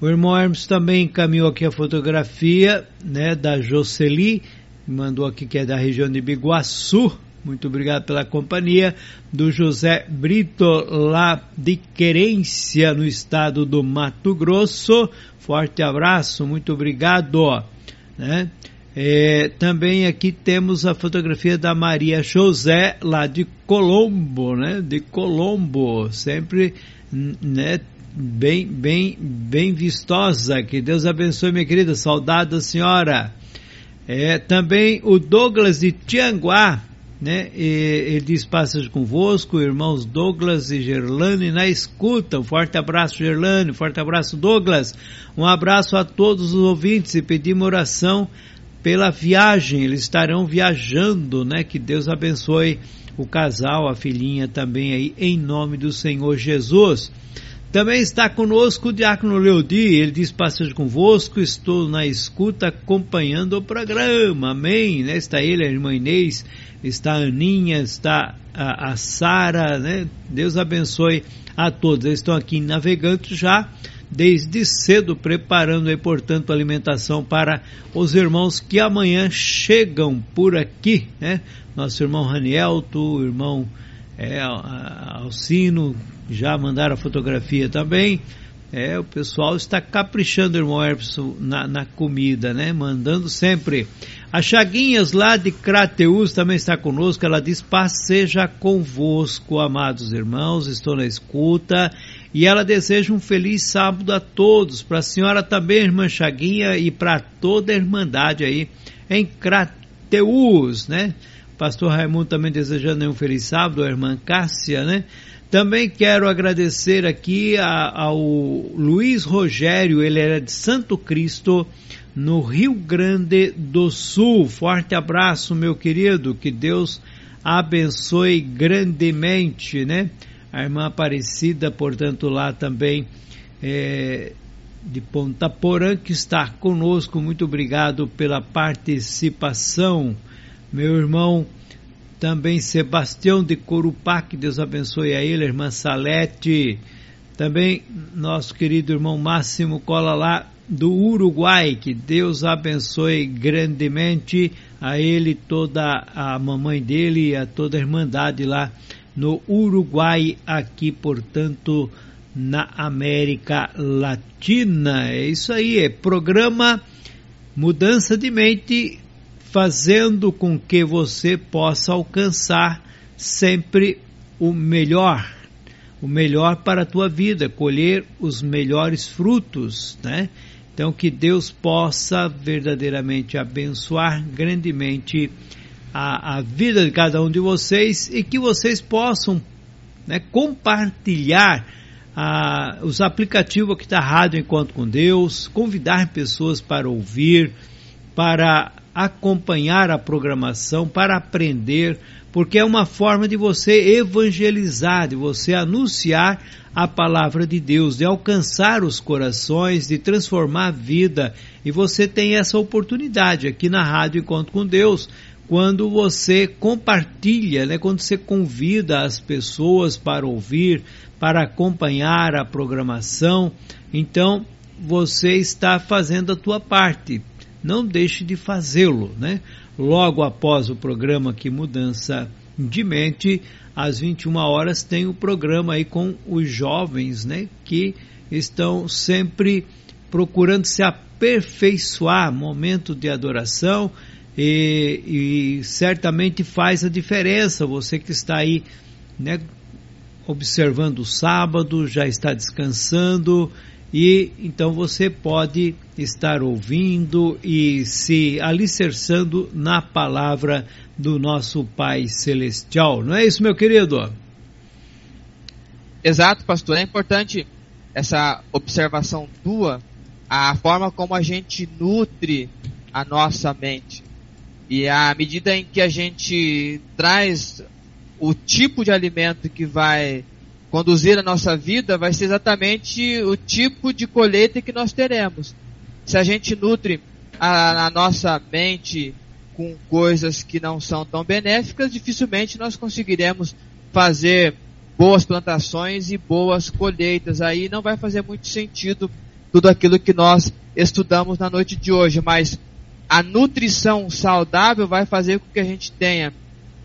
O irmão Hermes também encaminhou aqui a fotografia né, da Jocely, mandou aqui que é da região de Biguaçu, Muito obrigado pela companhia do José Brito, lá de Querência, no estado do Mato Grosso. Forte abraço, muito obrigado. Né? É, também aqui temos a fotografia da Maria José, lá de Colombo, né? De Colombo, sempre né, bem, bem, bem vistosa. Que Deus abençoe, minha querida. Saudade da senhora. É, também o Douglas de Tianguá, né? E, ele diz passas convosco, irmãos Douglas e Gerlane na escuta. Um forte abraço, Gerlane. Um forte abraço, Douglas. Um abraço a todos os ouvintes e pedimos oração pela viagem. Eles estarão viajando, né? Que Deus abençoe o casal, a filhinha também aí, em nome do Senhor Jesus. Também está conosco o Diácono Leodi, ele diz, passeio convosco, estou na escuta acompanhando o programa, amém, né? Está ele, a irmã Inês, está a Aninha, está a, a Sara, né? Deus abençoe a todos, eles estão aqui navegando já, desde cedo preparando aí, portanto, alimentação para os irmãos que amanhã chegam por aqui, né? Nosso irmão Ranielto, irmão é, Alcino, já mandaram a fotografia também. É, o pessoal está caprichando, irmão Herpson, na, na, comida, né? Mandando sempre. A Chaguinhas lá de Crateus também está conosco. Ela diz: Paz seja convosco, amados irmãos. Estou na escuta. E ela deseja um feliz sábado a todos. Para a senhora também, irmã Chaguinha, e para toda a Irmandade aí em Crateus, né? Pastor Raimundo também desejando um feliz sábado, a irmã Cássia, né? Também quero agradecer aqui a, ao Luiz Rogério, ele era de Santo Cristo, no Rio Grande do Sul. Forte abraço, meu querido, que Deus abençoe grandemente, né? A irmã Aparecida, portanto, lá também é, de Ponta Porã, que está conosco. Muito obrigado pela participação. Meu irmão também Sebastião de Corupá, que Deus abençoe a ele, a irmã Salete, também nosso querido irmão Máximo Cola lá do Uruguai, que Deus abençoe grandemente a ele, toda a mamãe dele e a toda a irmandade lá no Uruguai, aqui, portanto, na América Latina. É isso aí, é programa Mudança de Mente fazendo com que você possa alcançar sempre o melhor, o melhor para a tua vida, colher os melhores frutos, né? Então que Deus possa verdadeiramente abençoar grandemente a, a vida de cada um de vocês e que vocês possam né, compartilhar os aplicativos que está Rádio Encontro com Deus, convidar pessoas para ouvir, para acompanhar a programação, para aprender, porque é uma forma de você evangelizar, de você anunciar a palavra de Deus, de alcançar os corações, de transformar a vida. E você tem essa oportunidade aqui na Rádio Encontro com Deus, quando você compartilha, né, quando você convida as pessoas para ouvir, para acompanhar a programação. Então, você está fazendo a tua parte não deixe de fazê-lo, né? Logo após o programa aqui Mudança de Mente, às 21 horas tem o programa aí com os jovens, né? Que estão sempre procurando se aperfeiçoar, momento de adoração e, e certamente faz a diferença. Você que está aí, né? Observando o sábado, já está descansando e então você pode estar ouvindo e se alicerçando na palavra do nosso Pai Celestial. Não é isso, meu querido? Exato, pastor. É importante essa observação tua, a forma como a gente nutre a nossa mente. E à medida em que a gente traz o tipo de alimento que vai conduzir a nossa vida vai ser exatamente o tipo de colheita que nós teremos. Se a gente nutre a, a nossa mente com coisas que não são tão benéficas, dificilmente nós conseguiremos fazer boas plantações e boas colheitas. Aí não vai fazer muito sentido tudo aquilo que nós estudamos na noite de hoje, mas a nutrição saudável vai fazer com que a gente tenha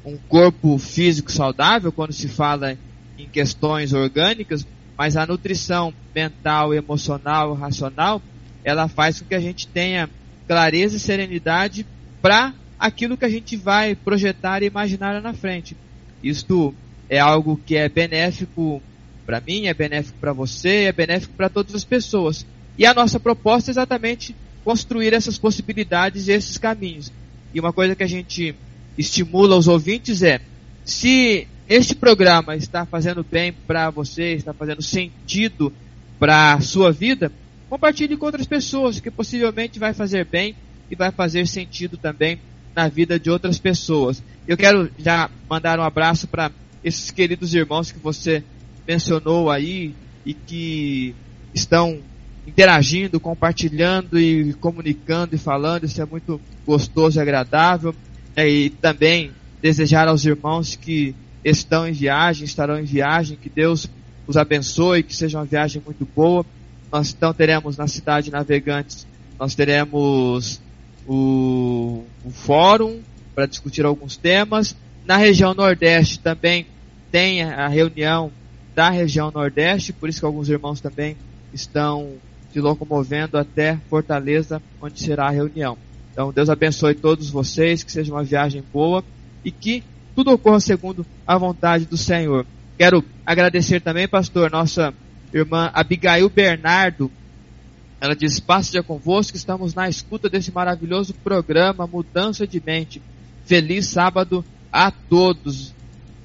um corpo físico saudável quando se fala em questões orgânicas, mas a nutrição mental, emocional, racional, ela faz com que a gente tenha clareza e serenidade para aquilo que a gente vai projetar e imaginar na frente. Isto é algo que é benéfico para mim, é benéfico para você, é benéfico para todas as pessoas. E a nossa proposta é exatamente construir essas possibilidades e esses caminhos. E uma coisa que a gente estimula os ouvintes é: se este programa está fazendo bem para você, está fazendo sentido para a sua vida, compartilhe com outras pessoas, que possivelmente vai fazer bem e vai fazer sentido também na vida de outras pessoas. Eu quero já mandar um abraço para esses queridos irmãos que você mencionou aí e que estão interagindo, compartilhando e comunicando e falando. Isso é muito gostoso e agradável. É, e também desejar aos irmãos que estão em viagem, estarão em viagem, que Deus os abençoe, que seja uma viagem muito boa. Nós então teremos na cidade Navegantes, nós teremos o, o fórum para discutir alguns temas. Na região Nordeste também tem a reunião da região Nordeste, por isso que alguns irmãos também estão se locomovendo até Fortaleza, onde será a reunião. Então, Deus abençoe todos vocês, que seja uma viagem boa e que tudo ocorra segundo a vontade do Senhor. Quero agradecer também, pastor, nossa irmã Abigail Bernardo. Ela diz: Paz seja convosco, estamos na escuta desse maravilhoso programa Mudança de Mente. Feliz sábado a todos.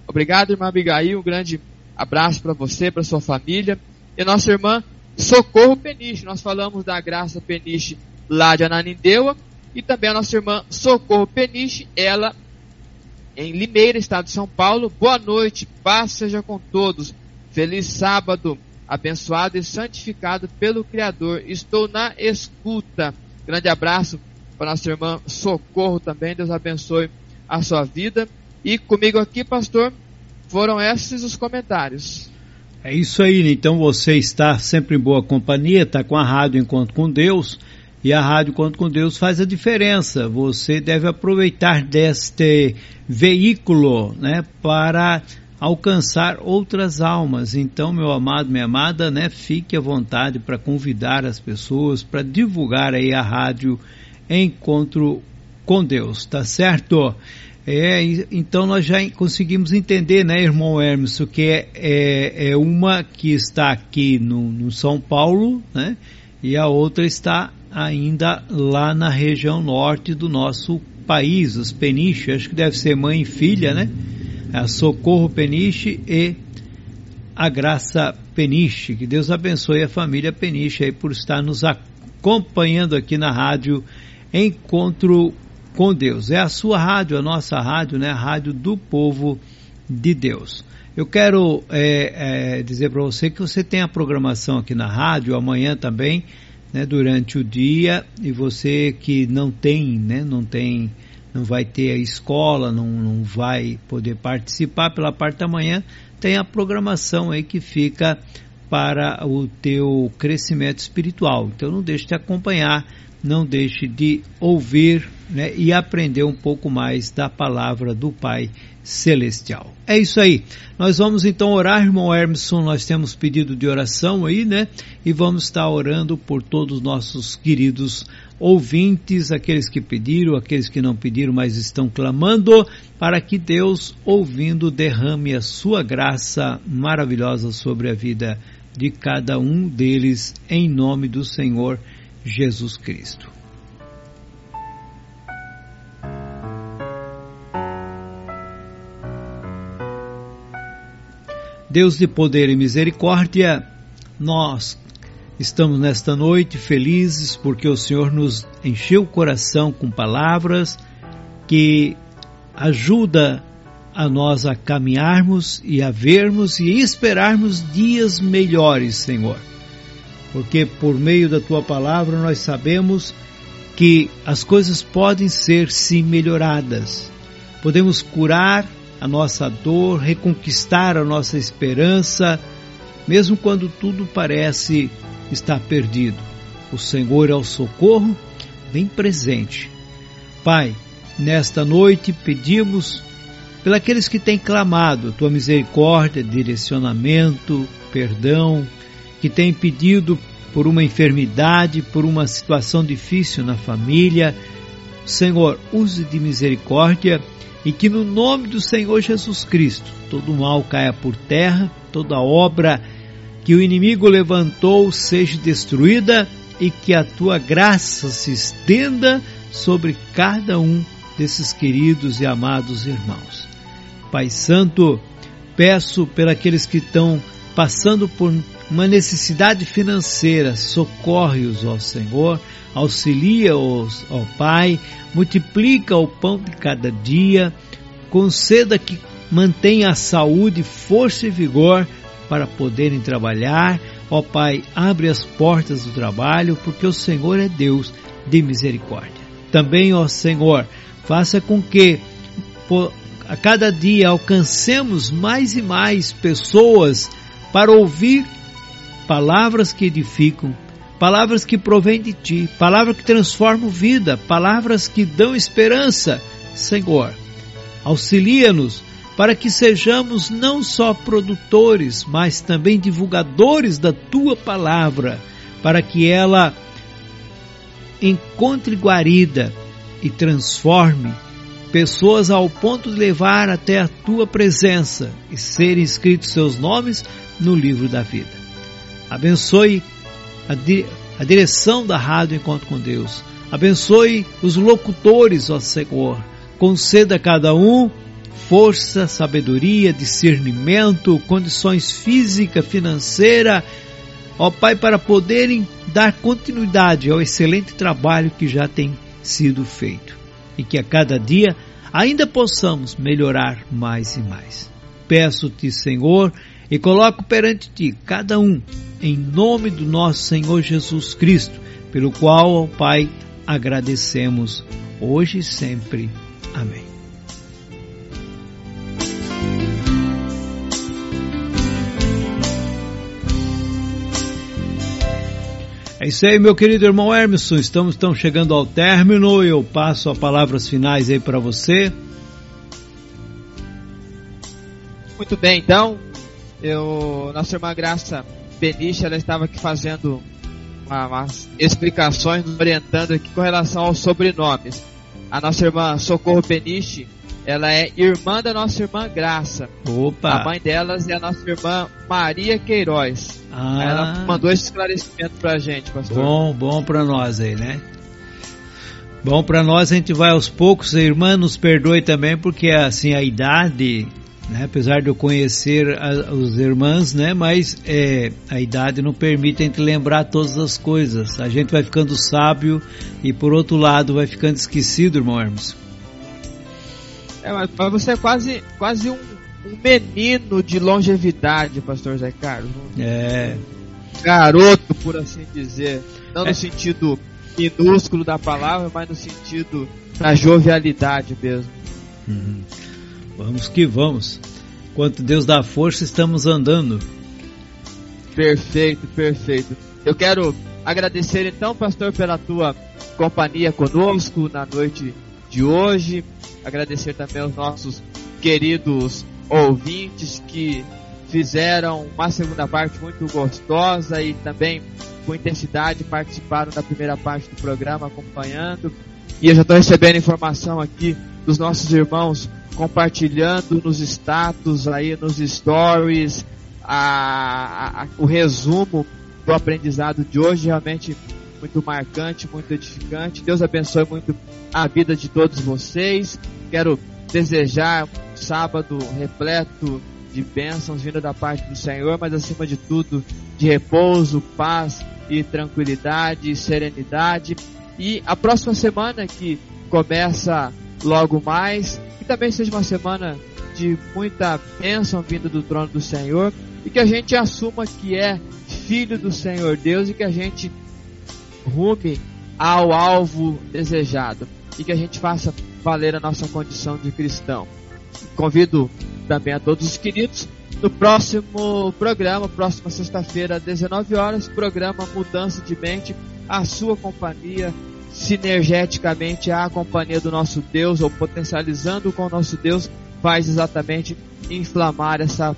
Obrigado, irmã Abigail. Um grande abraço para você, para sua família. E nossa irmã Socorro Peniche. Nós falamos da graça Peniche lá de Ananindeua. E também a nossa irmã Socorro Peniche, ela em Limeira, estado de São Paulo. Boa noite, paz seja com todos. Feliz sábado, abençoado e santificado pelo Criador. Estou na escuta. Grande abraço para nossa irmã Socorro também. Deus abençoe a sua vida. E comigo aqui, pastor, foram esses os comentários. É isso aí, então você está sempre em boa companhia, está com a Rádio Encontro com Deus, e a Rádio Encontro com Deus faz a diferença. Você deve aproveitar deste veículo, né, para alcançar outras almas. Então, meu amado, minha amada, né, fique à vontade para convidar as pessoas, para divulgar aí a Rádio Encontro com Deus, tá certo? É, então nós já conseguimos entender, né, irmão Hermes, que é, é, é uma que está aqui no, no, São Paulo, né, e a outra está ainda lá na região norte do nosso país, os Peniche, acho que deve ser mãe e filha, né, a Socorro Peniche e a Graça Peniche, que Deus abençoe a família Peniche aí por estar nos acompanhando aqui na rádio Encontro com Deus. É a sua rádio, a nossa rádio, né? A rádio do povo de Deus. Eu quero é, é, dizer para você que você tem a programação aqui na rádio, amanhã também, né, durante o dia, e você que não tem, né, não tem, não vai ter a escola, não, não vai poder participar pela parte da manhã, tem a programação aí que fica para o teu crescimento espiritual. Então não deixe de acompanhar, não deixe de ouvir né, e aprender um pouco mais da palavra do Pai Celestial. É isso aí. Nós vamos então orar, irmão Hermeson. Nós temos pedido de oração aí, né? E vamos estar orando por todos os nossos queridos ouvintes, aqueles que pediram, aqueles que não pediram, mas estão clamando, para que Deus, ouvindo, derrame a sua graça maravilhosa sobre a vida de cada um deles, em nome do Senhor Jesus Cristo. Deus de poder e misericórdia, nós estamos nesta noite felizes porque o Senhor nos encheu o coração com palavras que ajuda a nós a caminharmos e a vermos e esperarmos dias melhores, Senhor. Porque por meio da tua palavra nós sabemos que as coisas podem ser sim melhoradas. Podemos curar a nossa dor, reconquistar a nossa esperança, mesmo quando tudo parece estar perdido. O Senhor é o socorro, bem presente. Pai, nesta noite pedimos Pelos que têm clamado tua misericórdia, direcionamento, perdão, que têm pedido por uma enfermidade, por uma situação difícil na família. Senhor, use de misericórdia e que no nome do Senhor Jesus Cristo todo mal caia por terra, toda obra que o inimigo levantou seja destruída e que a tua graça se estenda sobre cada um desses queridos e amados irmãos. Pai Santo, peço pelos que estão passando por uma necessidade financeira, socorre-os, ó Senhor, auxilia-os, ó Pai, multiplica o pão de cada dia, conceda que mantenha a saúde, força e vigor para poderem trabalhar. Ó Pai, abre as portas do trabalho, porque o Senhor é Deus de misericórdia. Também, ó Senhor, faça com que a cada dia alcancemos mais e mais pessoas para ouvir palavras que edificam, palavras que provêm de Ti, palavras que transformam vida, palavras que dão esperança. Senhor, auxilia-nos para que sejamos não só produtores, mas também divulgadores da Tua palavra, para que ela encontre guarida e transforme pessoas ao ponto de levar até a tua presença e serem escritos seus nomes no livro da vida. Abençoe a, di a direção da Rádio Encontro com Deus. Abençoe os locutores, ó Senhor. Conceda a cada um força, sabedoria, discernimento, condições física, financeira, ó Pai, para poderem dar continuidade ao excelente trabalho que já tem sido feito e que a cada dia ainda possamos melhorar mais e mais. Peço-te, Senhor, e coloco perante ti cada um, em nome do nosso Senhor Jesus Cristo, pelo qual, ó Pai, agradecemos hoje e sempre. Amém. É isso aí, meu querido irmão Hermeson. Estamos, estamos chegando ao término e eu passo as palavras finais aí para você. Muito bem, então, eu, nossa irmã Graça Beniche, ela estava aqui fazendo uma, umas explicações, nos orientando aqui com relação aos sobrenomes. A nossa irmã Socorro Beniche, ela é irmã da nossa irmã Graça. Opa! A mãe delas é a nossa irmã Maria Queiroz. Ah, Ela mandou esse esclarecimento pra gente, pastor. bom, bom para nós aí, né? Bom para nós, a gente vai aos poucos. A irmã nos perdoe também, porque assim a idade, né, apesar de eu conhecer a, os irmãos, né, mas é, a idade não permite a gente lembrar todas as coisas. A gente vai ficando sábio e por outro lado vai ficando esquecido, irmão Hermes. É, mas, você é quase, quase um, um menino de longevidade, pastor Zé Carlos. É, garoto, por assim dizer. Não É. no sentido minúsculo da palavra, mas no sentido da jovialidade mesmo. uhum. Vamos que vamos. Quanto Deus dá força, estamos andando. Perfeito, perfeito. Eu quero agradecer então, pastor, pela tua companhia conosco na noite de hoje. Agradecer também aos nossos queridos ouvintes que fizeram uma segunda parte muito gostosa e também com intensidade participaram da primeira parte do programa acompanhando. E eu já estou recebendo informação aqui dos nossos irmãos compartilhando nos status aí, nos stories, a, a- o resumo do aprendizado de hoje, realmente muito marcante, muito edificante. Deus abençoe muito a vida de todos vocês. Quero desejar um sábado repleto de bênçãos vindo da parte do Senhor, mas acima de tudo de repouso, paz e tranquilidade e serenidade. E a próxima semana que começa logo mais, que também seja uma semana de muita bênção vinda do trono do Senhor. E que a gente assuma que é filho do Senhor Deus e que a gente rume ao alvo desejado. E que a gente faça valer a nossa condição de cristão. Convido também a todos os queridos no próximo programa, próxima sexta-feira, às 19 horas, programa Mudança de Mente, a sua companhia, sinergeticamente à companhia do nosso Deus, ou potencializando com o nosso Deus, faz exatamente inflamar essa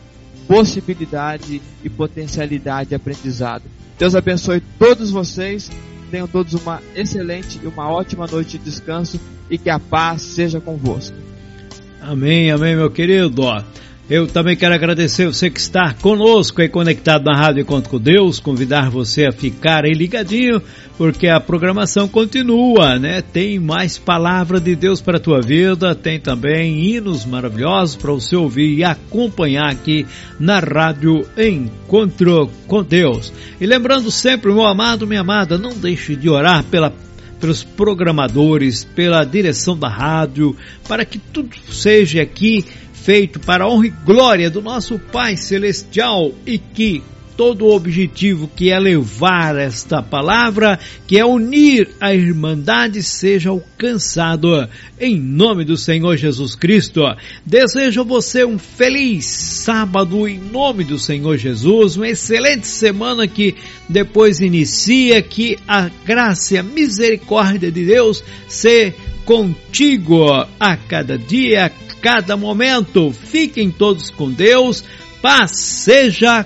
possibilidade e potencialidade de aprendizado. Deus abençoe todos vocês, tenham todos uma excelente e uma ótima noite de descanso e que a paz seja convosco. Amém, amém, meu querido. Eu também quero agradecer você que está conosco e conectado na Rádio Encontro com Deus, convidar você a ficar aí ligadinho, porque a programação continua, né? Tem mais palavra de Deus para a tua vida, tem também hinos maravilhosos para você ouvir e acompanhar aqui na Rádio Encontro com Deus. E lembrando sempre, meu amado, minha amada, não deixe de orar pela pelos programadores, pela direção da rádio, para que tudo seja aqui feito para a honra e glória do nosso Pai Celestial e que todo o objetivo que é levar esta palavra, que é unir a irmandade, seja alcançado em nome do Senhor Jesus Cristo. Desejo a você um feliz sábado em nome do Senhor Jesus, uma excelente semana que depois inicia, que a graça e a misericórdia de Deus se contigo a cada dia, a cada momento. Fiquem todos com Deus. Paz seja